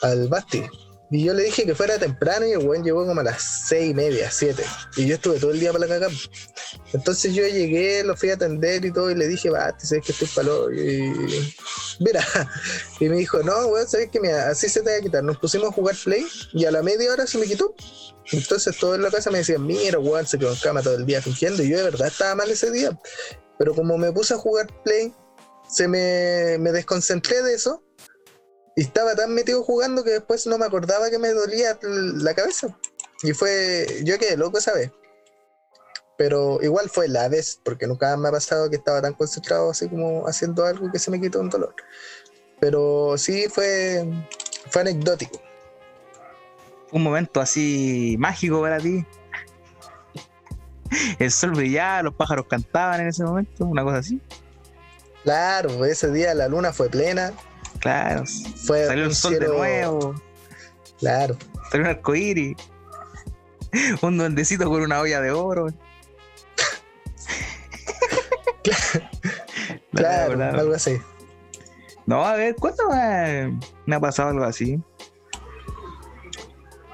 al Basti. Y yo le dije que fuera temprano y el weón llegó como a las seis y media, siete. Y yo estuve todo el día para la cagada. Entonces yo llegué, lo fui a atender y todo, y le dije, Basti, sabes que estoy palo. Y mira, <laughs> y me dijo, no, weón, sabes que mira, así se te va a quitar. Nos pusimos a jugar play y a la media hora se me quitó. Entonces todo en la casa me decían, mira, weón, se quedó en cama todo el día fingiendo. Y yo de verdad estaba mal ese día. Pero como me puse a jugar play, se me, me desconcentré de eso. Y estaba tan metido jugando que después no me acordaba que me dolía la cabeza. Y fue, yo quedé loco esa vez. Pero igual fue la vez, porque nunca me ha pasado que estaba tan concentrado así como haciendo algo que se me quitó un dolor. Pero sí fue, fue anecdótico. Un momento así mágico para ti. El sol brillaba, los pájaros cantaban en ese momento, una cosa así. Claro, ese día la luna fue plena. Claro, fue salió un sol de nuevo. Claro. Salió un arcoíris. <laughs> Un duendecito con una olla de oro. <laughs> claro, algo así. No, a ver, ¿cuándo me, ha pasado algo así?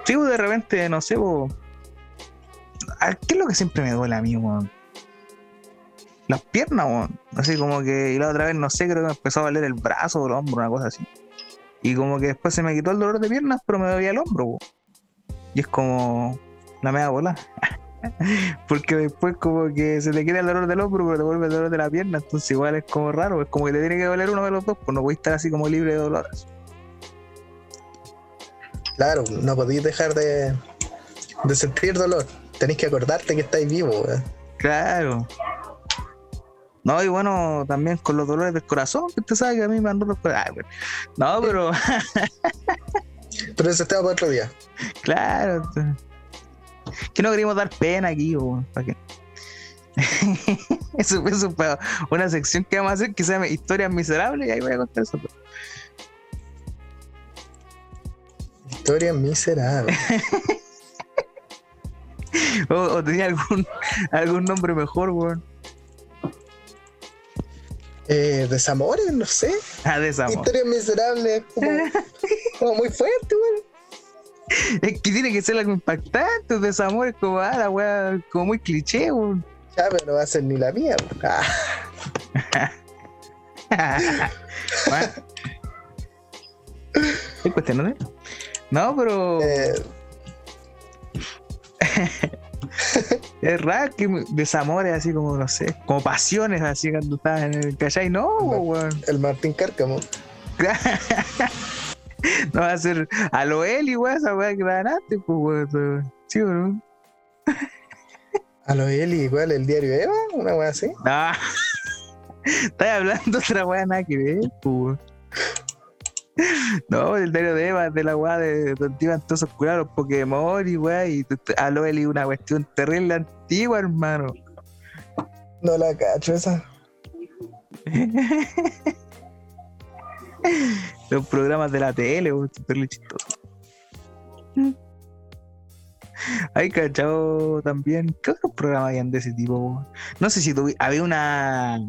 Sí, pues, de repente, no sé, ¿qué es lo que siempre me duele a mí, weón? Las piernas, weón. Así como que, y la otra vez, no sé, creo que me empezó a valer el brazo o el hombro, una cosa así. Y como que después se me quitó el dolor de piernas, pero me dolía el hombro, weón. Y es como la media bola. <laughs> Porque después como que se te queda el dolor del hombro, pero te vuelve el dolor de la pierna. Entonces igual es como raro. Es como que te tiene que doler uno de los dos, pues no puedes estar así como libre de dolores. Claro, no podéis dejar de, de sentir dolor. Tenéis que acordarte que estáis vivos. Claro. No, y bueno, también con los dolores del corazón, que usted sabe que a mí me han roto el No, pero. <laughs> pero eso estaba para otro día. Claro que no queríamos dar pena aquí, ¿para qué? <laughs> eso, eso fue una sección que vamos a hacer que se llama Historias Miserables y ahí voy a contar eso. Historias Miserables. <laughs> o, tenía algún, algún nombre mejor, weón. Eh, desamores, no sé. <laughs> Ah, desamor. Historias miserables, como, <laughs> como muy fuerte, weón. Es que tiene que ser algo impactante, desamor es como, ah, la weá, como muy cliché, weón. Ya, pero no va a ser ni la mía. weón. Ah, <laughs> Bueno. ¿Qué cuestión, no? No, pero eh, es raro que desamores así como, no sé, como pasiones así cuando estás en el ¿cachai? No, weón. el Martín Cárcamo. <laughs> no va a ser a lo igual esa weá que dan antes, pues weón. ¿Sí no? A lo Eli, igual el diario Eva, una weá así. No. <laughs> Estás hablando otra weá nada que ver, pues. weón. <laughs> No, el diario de Eva, de la weá de donde iban todos curar los Pokémon y weá, y a lo Eli una cuestión terrible antigua, hermano. No la cacho esa. <laughs> Los programas de la tele, weón, terrible chistoso. Hay cachado también. ¿Qué otros programas habían de ese tipo? weón? No sé si tuvi- había una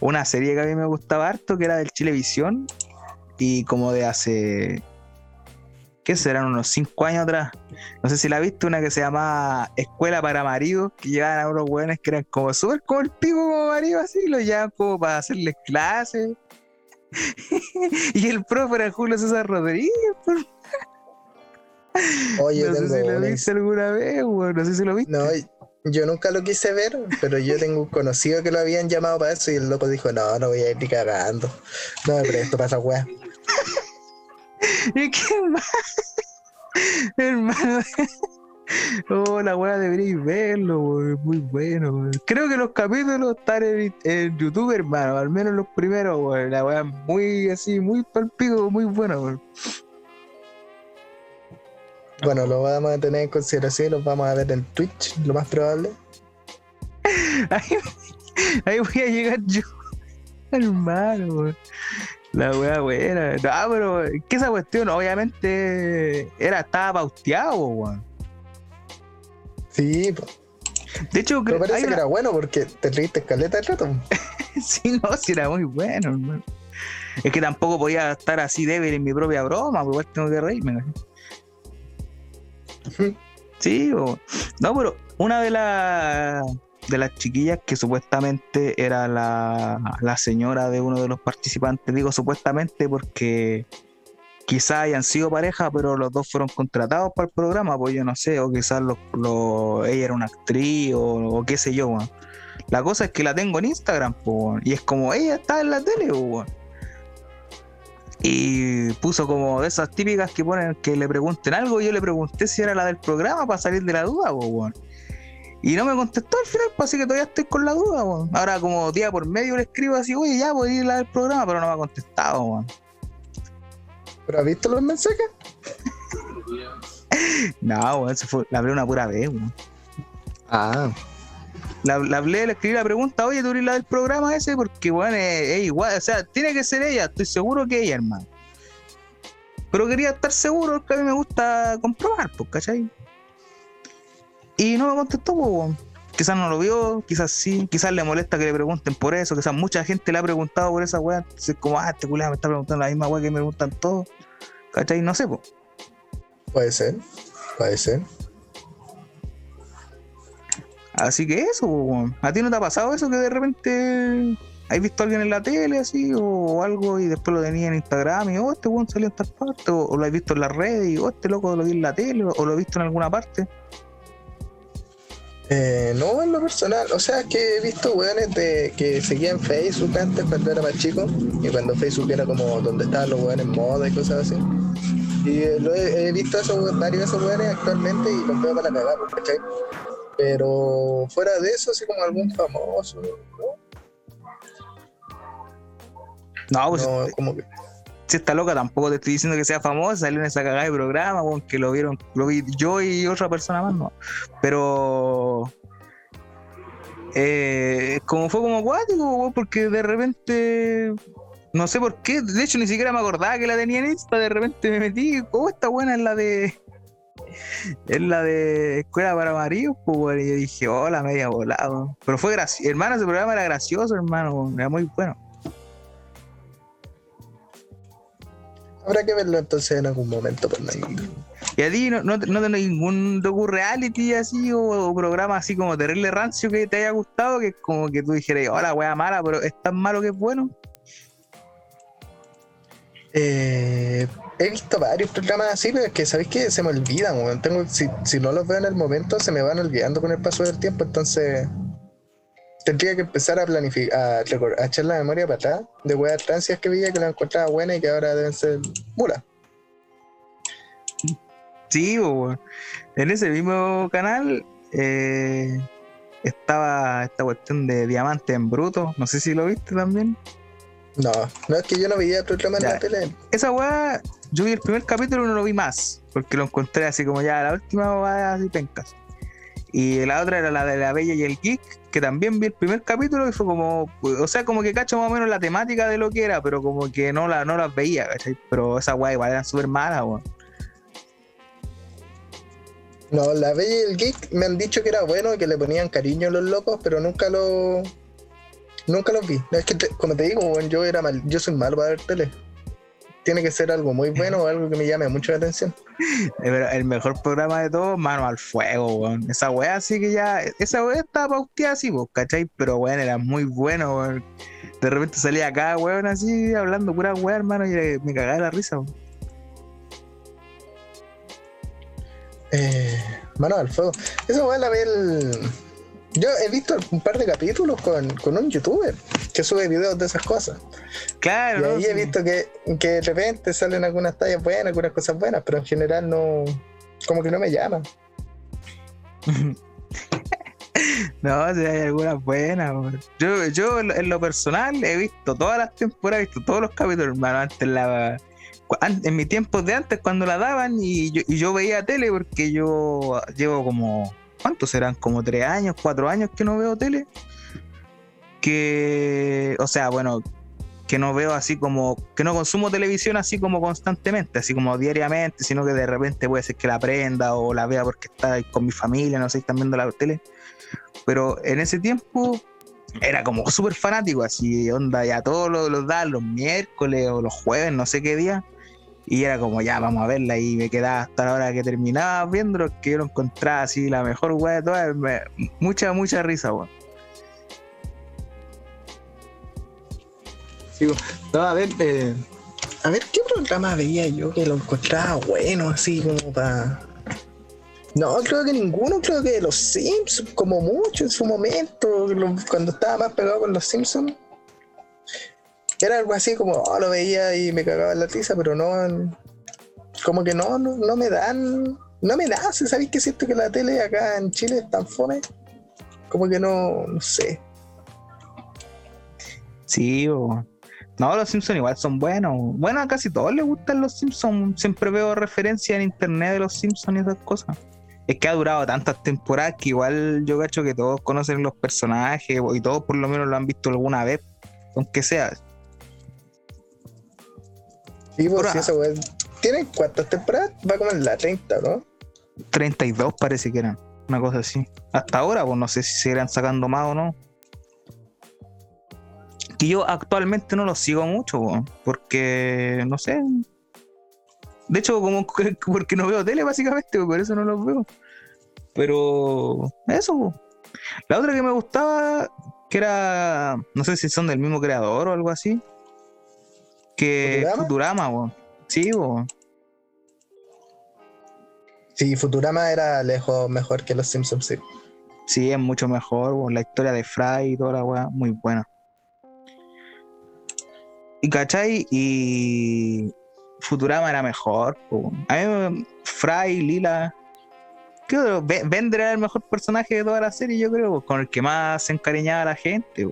una serie que a mí me gustaba harto que era del Chilevisión y como de hace ¿qué serán? unos 5 años atrás. No sé si la viste, una que se llamaba Escuela para Maridos, que llevaban a unos weones que eran como súper como el pico como marido así, y los llevaban como para hacerles clases. <laughs> y el profe era Julio César Rodríguez. por- Oye, no sé si lo una viste alguna vez, weón. No sé si lo viste. No, yo nunca lo quise ver, pero yo tengo un conocido que lo habían llamado para eso y el loco dijo, no, no voy a ir ni cagando. No me presto para esa weá. Es que hermano, hermano. Oh, la weá deberíais verlo, es muy bueno. Creo que los capítulos están en, en YouTube, hermano, al menos los primeros, weón. La weá muy así, muy palpico, muy buena, weón. Bueno, lo vamos a tener en consideración los vamos a ver en Twitch, lo más probable. <laughs> Ahí, ahí voy a llegar yo, <laughs> hermano. La weá buena. No, pero es que esa cuestión, obviamente, era, estaba pauteado, weón. Sí. De hecho, creo parece que una- era bueno porque te reíste caleta el rato. <laughs> Sí, no, sí era muy bueno, hermano. Es que tampoco podía estar así débil en mi propia broma, pues igual tengo que reírme. ¿no? Sí, o- no, pero una de las de las chiquillas que supuestamente era la, la señora de uno de los participantes, digo supuestamente porque quizás hayan sido pareja, pero los dos fueron contratados para el programa, pues yo no sé, o quizás los, los- ella era una actriz o, qué sé yo. La cosa es que la tengo en Instagram, pues, y es como ella está en la tele, pues. Y puso como de esas típicas que ponen que le pregunten algo. Yo le pregunté si era la del programa para salir de la duda, pues. Y no me contestó al final, pues, así que todavía estoy con la duda, weón. Ahora, como día por medio le escribo así, oye, ya, voy a ir a la del programa, pero no me ha contestado, weón. ¿Pero has visto los mensajes? <laughs> No, weón, se fue, la hablé una pura vez, weón. Ah. La, la hablé, le escribí la pregunta, oye, tú eres la del programa ese, porque, weón, es, es igual, o sea, tiene que ser ella, estoy seguro que ella, hermano. Pero quería estar seguro porque a mí me gusta comprobar, pues, ¿cachai? Y no me contestó, pues. Quizás no lo vio, quizás sí, quizás le molesta que le pregunten por eso, quizás mucha gente le ha preguntado por esa weá, entonces como, ah, este culiado me está preguntando la misma weá que me preguntan todos, ¿cachai? No sé, pues. Puede ser, puede ser. Así que eso, po. ¿a ti no te ha pasado eso que de repente has visto a alguien en la tele así o, o algo y después lo tenías en Instagram y oh, este weón salió en tal parte o, o lo has visto en las redes y oh, este loco lo vi en la tele o, o lo he visto en alguna parte? Eh, no, en lo personal, o sea, que he visto weones de, que seguía en Facebook antes cuando era más chico y cuando Facebook era como donde estaban los weones moda y cosas así. Y eh, lo he, he visto esos, varios de esos weones actualmente y los veo para cagar, pues, ¿cachai? Pero fuera de eso, así como algún famoso, ¿no? No, pues No, como que. Si esta loca tampoco te estoy diciendo que sea famosa, salió en esa cagada de programa, weón, que lo vieron, lo vi yo y otra persona más, no. Pero eh, como fue como acuático, porque de repente no sé por qué, de hecho ni siquiera me acordaba que la tenía en Insta, de repente me metí, oh, esta buena es la de en la de Escuela para Maridos, pues, y yo dije, hola, media volado. Pero fue gracioso, hermano, ese programa era gracioso, hermano, era muy bueno. Habrá que verlo entonces en algún momento, por pues, ¿Y a ti no, no, no tenés ningún docu-reality así o, programa así como terrible rancio que te haya gustado? Que es como que tú dijeras, hola, wea mala, pero es tan malo que es bueno. Eh, he visto varios programas así, pero es que sabéis que se me olvidan, Tengo, si, si no los veo en el momento, se me van olvidando con el paso del tiempo, entonces tendría que empezar a planificar, a, echar la memoria para atrás de weas transias que veía que la encontraba buena y que ahora deben ser mulas. Sí, en ese mismo canal eh, estaba esta cuestión de diamante en bruto. No sé si lo viste también. No, no es que yo no veía el programa en la tele. Esa weá, yo vi el primer capítulo y no lo vi más. Porque lo encontré así como ya la última weá así pencas. Y la otra era la de la Bella y el Geek, que también vi el primer capítulo y fue como, o sea, como que cacho más o menos la temática de lo que era, pero como que no, la, no las veía, ¿cachai? Pero esa guay igual eran súper malas, weón. No, la Bella y el Geek me han dicho que era bueno y que le ponían cariño a los locos, pero nunca lo. Nunca los vi. Es que, como te digo, yo era mal, yo soy malo para ver tele tiene que ser algo muy bueno o algo que me llame mucho la atención. <laughs> el mejor programa de todos, Mano al Fuego, weón. Esa weá así que ya, esa weá estaba pauteada así, vos, ¿cachai? Pero weón, era muy bueno, weón. De repente salía acá, weón, así, hablando pura weá, hermano, y me cagaba la risa, weón. Eh, Mano al Fuego. Esa weá la ve el yo he visto un par de capítulos con, un youtuber que sube videos de esas cosas. Claro. Y ahí he visto que, de repente salen algunas tallas buenas, algunas cosas buenas, pero en general no. Como que no me llaman. <laughs> no, si hay algunas buenas. Yo, yo en lo personal he visto todas las temporadas, he visto todos los capítulos, hermano, antes la en mi tiempo de antes cuando la daban y yo, y yo veía tele porque yo llevo como ¿cuántos serán? Como tres años, cuatro años que no veo tele. Que, o sea, bueno, que no veo así como, que no consumo televisión así como constantemente, así como diariamente, sino que de repente puede ser que la prenda o la vea porque está con mi familia, no sé, están viendo la tele. Pero en ese tiempo era como súper fanático, así, onda, ya todos los, los los miércoles o los jueves, no sé qué día y era como, ya, vamos a verla. Y me quedaba hasta la hora que terminaba viendo que yo lo encontraba así, la mejor weá de todas. mucha, mucha risa, weón. No, a ver, eh, a ver, ¿qué programa veía yo que lo encontraba bueno, así como para. No, creo que ninguno, creo que los Simpsons, como mucho en su momento, cuando estaba más pegado con los Simpsons era algo así como, oh, lo veía y me cagaba la risa, pero no, como que no, no, me dan, no me da, ¿sabéis que siento que la tele acá en Chile es tan fome? Como que no, no sé. Sí, o... No, los Simpsons igual son buenos. Bueno, a casi todos les gustan los Simpsons. Siempre veo referencias en internet de los Simpsons y esas cosas. Es que ha durado tantas temporadas que igual yo cacho que todos conocen los personajes y todos por lo menos lo han visto alguna vez, aunque sea. Sí, pues sí, eso, ¿Tiene cuántas temporadas? Va como en la 30, ¿no? 32 parece que eran, una cosa así. Hasta ahora, pues no sé si seguirán sacando más o no. Que yo actualmente no lo sigo mucho, porque no sé. De hecho, como <laughs> porque no veo tele, básicamente, por eso no los veo. Pero eso. La otra que me gustaba, que era, no sé si son del mismo creador o algo así, que Futurama, Futurama Sí, bo. Sí, Futurama era lejos mejor que los Simpsons, sí. Sí, es mucho mejor, la historia de Fry y toda la weá, muy buena. Y cachai, y Futurama era mejor. A mí, Fry, Lila. ¿Qué Bender era el mejor personaje de toda la serie, yo creo, con el que más se encariñaba la gente.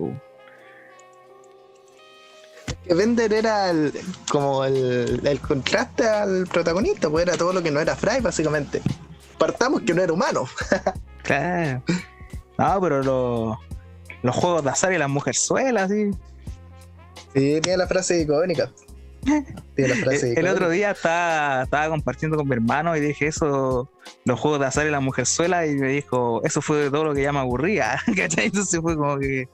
Que Bender era el, como el, contraste al protagonista, pues era todo lo que no era Fry, básicamente. Partamos que no era humano. <laughs> claro. No, pero los juegos de azar y las mujerzuelas, sí. Sí, tiene la frase icónica. <laughs> el, otro día estaba, estaba compartiendo con mi hermano y dije eso, los juegos de azar y la mujerzuela, y me dijo, eso fue todo lo que ya me aburría. <laughs> Entonces fue como que,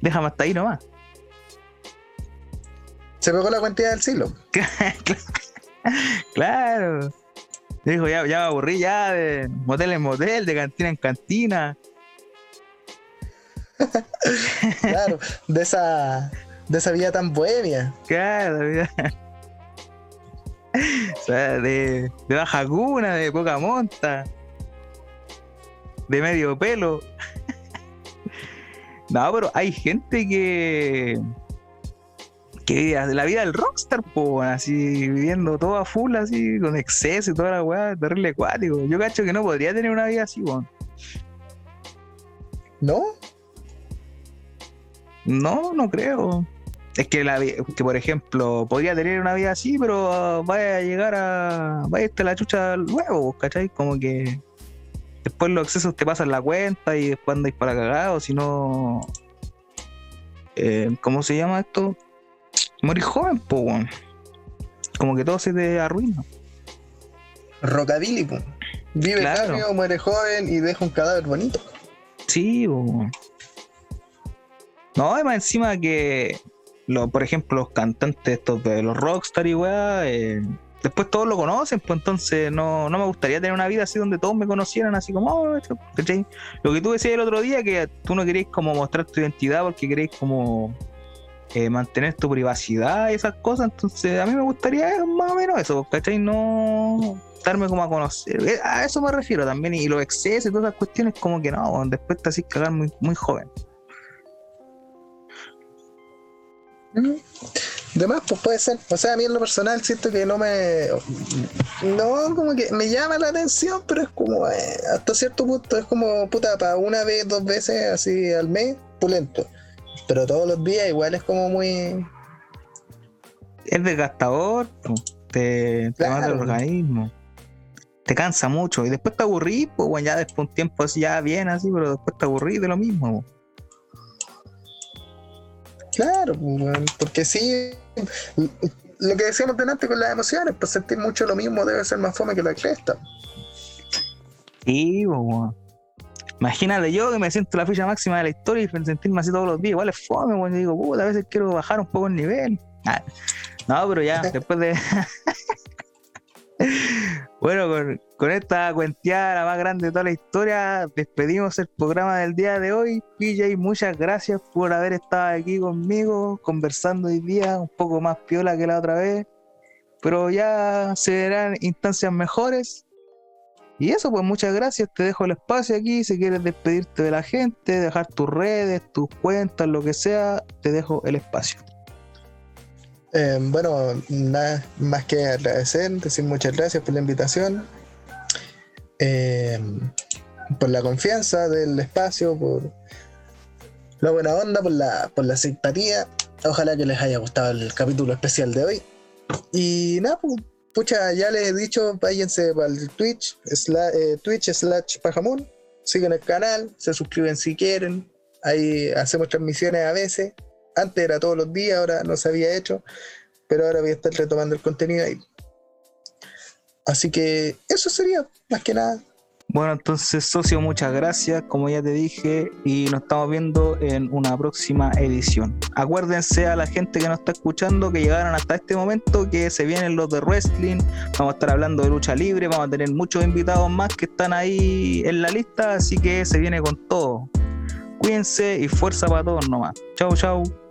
déjame hasta ahí nomás. Se pegó la cuantía del siglo. <laughs> claro. Dijo, ya, ya me aburrí ya de motel en motel, de cantina en cantina. claro, <laughs> de esa, de esa vida tan bohemia. Claro, vida. o sea, de, de baja cuna, de poca monta, de medio pelo. <laughs> no, pero hay gente que que la vida del rockstar, po, así viviendo todo a full, así, con exceso y toda la weá, terrible acuático. Yo cacho que no podría tener una vida así, weón. ¿No? No, no creo. Es que, la, que, por ejemplo, podría tener una vida así, pero vaya a llegar a. Vaya a estar la chucha luego, ¿cachai? Como que después los excesos te pasan la cuenta y después andáis para cagado, si no. Eh, ¿Cómo se llama esto? Morir joven, po, Como que todo se te arruina. Rockabilly, po. Vive claro. muere joven y deja un cadáver bonito. Sí, po. No, además encima que, lo, por ejemplo, los cantantes estos de los rockstar y weá, eh, después todos lo conocen, pues entonces no, no me gustaría tener una vida así donde todos me conocieran así como, oh, Lo que tú decías el otro día, que tú no queréis como mostrar tu identidad porque queréis como eh, mantener tu privacidad y esas cosas. Entonces, a mí me gustaría más o menos eso, ¿cachai? No darme como a conocer. Eh, a eso me refiero también. Y los excesos y todas esas cuestiones, como que no, después te así cagar muy, muy joven. Demás, pues puede ser. O sea, a mí en lo personal siento que no me. No, como que me llama la atención, pero es como. Eh, hasta cierto punto, es como, puta, para una vez, dos veces así al mes, pulento. Pero todos los días igual es como muy. Es desgastador, te, mata el organismo. Te cansa mucho y después te aburrís, pues bueno, ya después un tiempo así ya bien así, pero después te aburrís de lo mismo. Claro, pues, porque sí, lo que decíamos delante con las emociones, pues sentir mucho lo mismo debe ser más fome que la cresta. Sí, pues, Imagínate yo que me siento la ficha máxima de la historia y sentirme así todos los días. Igual es fome, bueno, digo, puta, a veces quiero bajar un poco el nivel. Ah, no, pero ya, <laughs> después de. <laughs> bueno, con, con, esta cuenteada, la más grande de toda la historia, despedimos el programa del día de hoy. PJ, muchas gracias por haber estado aquí conmigo, conversando hoy día, un poco más piola que la otra vez. Pero ya se verán instancias mejores y eso, pues muchas gracias. Te dejo el espacio aquí. Si quieres despedirte de la gente, dejar tus redes, tus cuentas, lo que sea, te dejo el espacio. Eh, bueno, nada más que agradecer, decir muchas gracias por la invitación, eh, por la confianza del espacio, por la buena onda, por la, por la simpatía. Ojalá que les haya gustado el capítulo especial de hoy. Y nada, pues pucha, ya les he dicho, váyanse al Twitch, eh, Twitch slash Pajamón, siguen el canal, se suscriben si quieren, ahí hacemos transmisiones a veces, antes era todos los días, ahora no se había hecho, pero ahora voy a estar retomando el contenido ahí. Así que eso sería, más que nada. Bueno, entonces, socio, muchas gracias, como ya te dije, y nos estamos viendo en una próxima edición. Acuérdense a la gente que nos está escuchando que llegaron hasta este momento, que se vienen los de wrestling, vamos a estar hablando de lucha libre, vamos a tener muchos invitados más que están ahí en la lista, así que se viene con todo. Cuídense y fuerza para todos nomás. Chau, chau.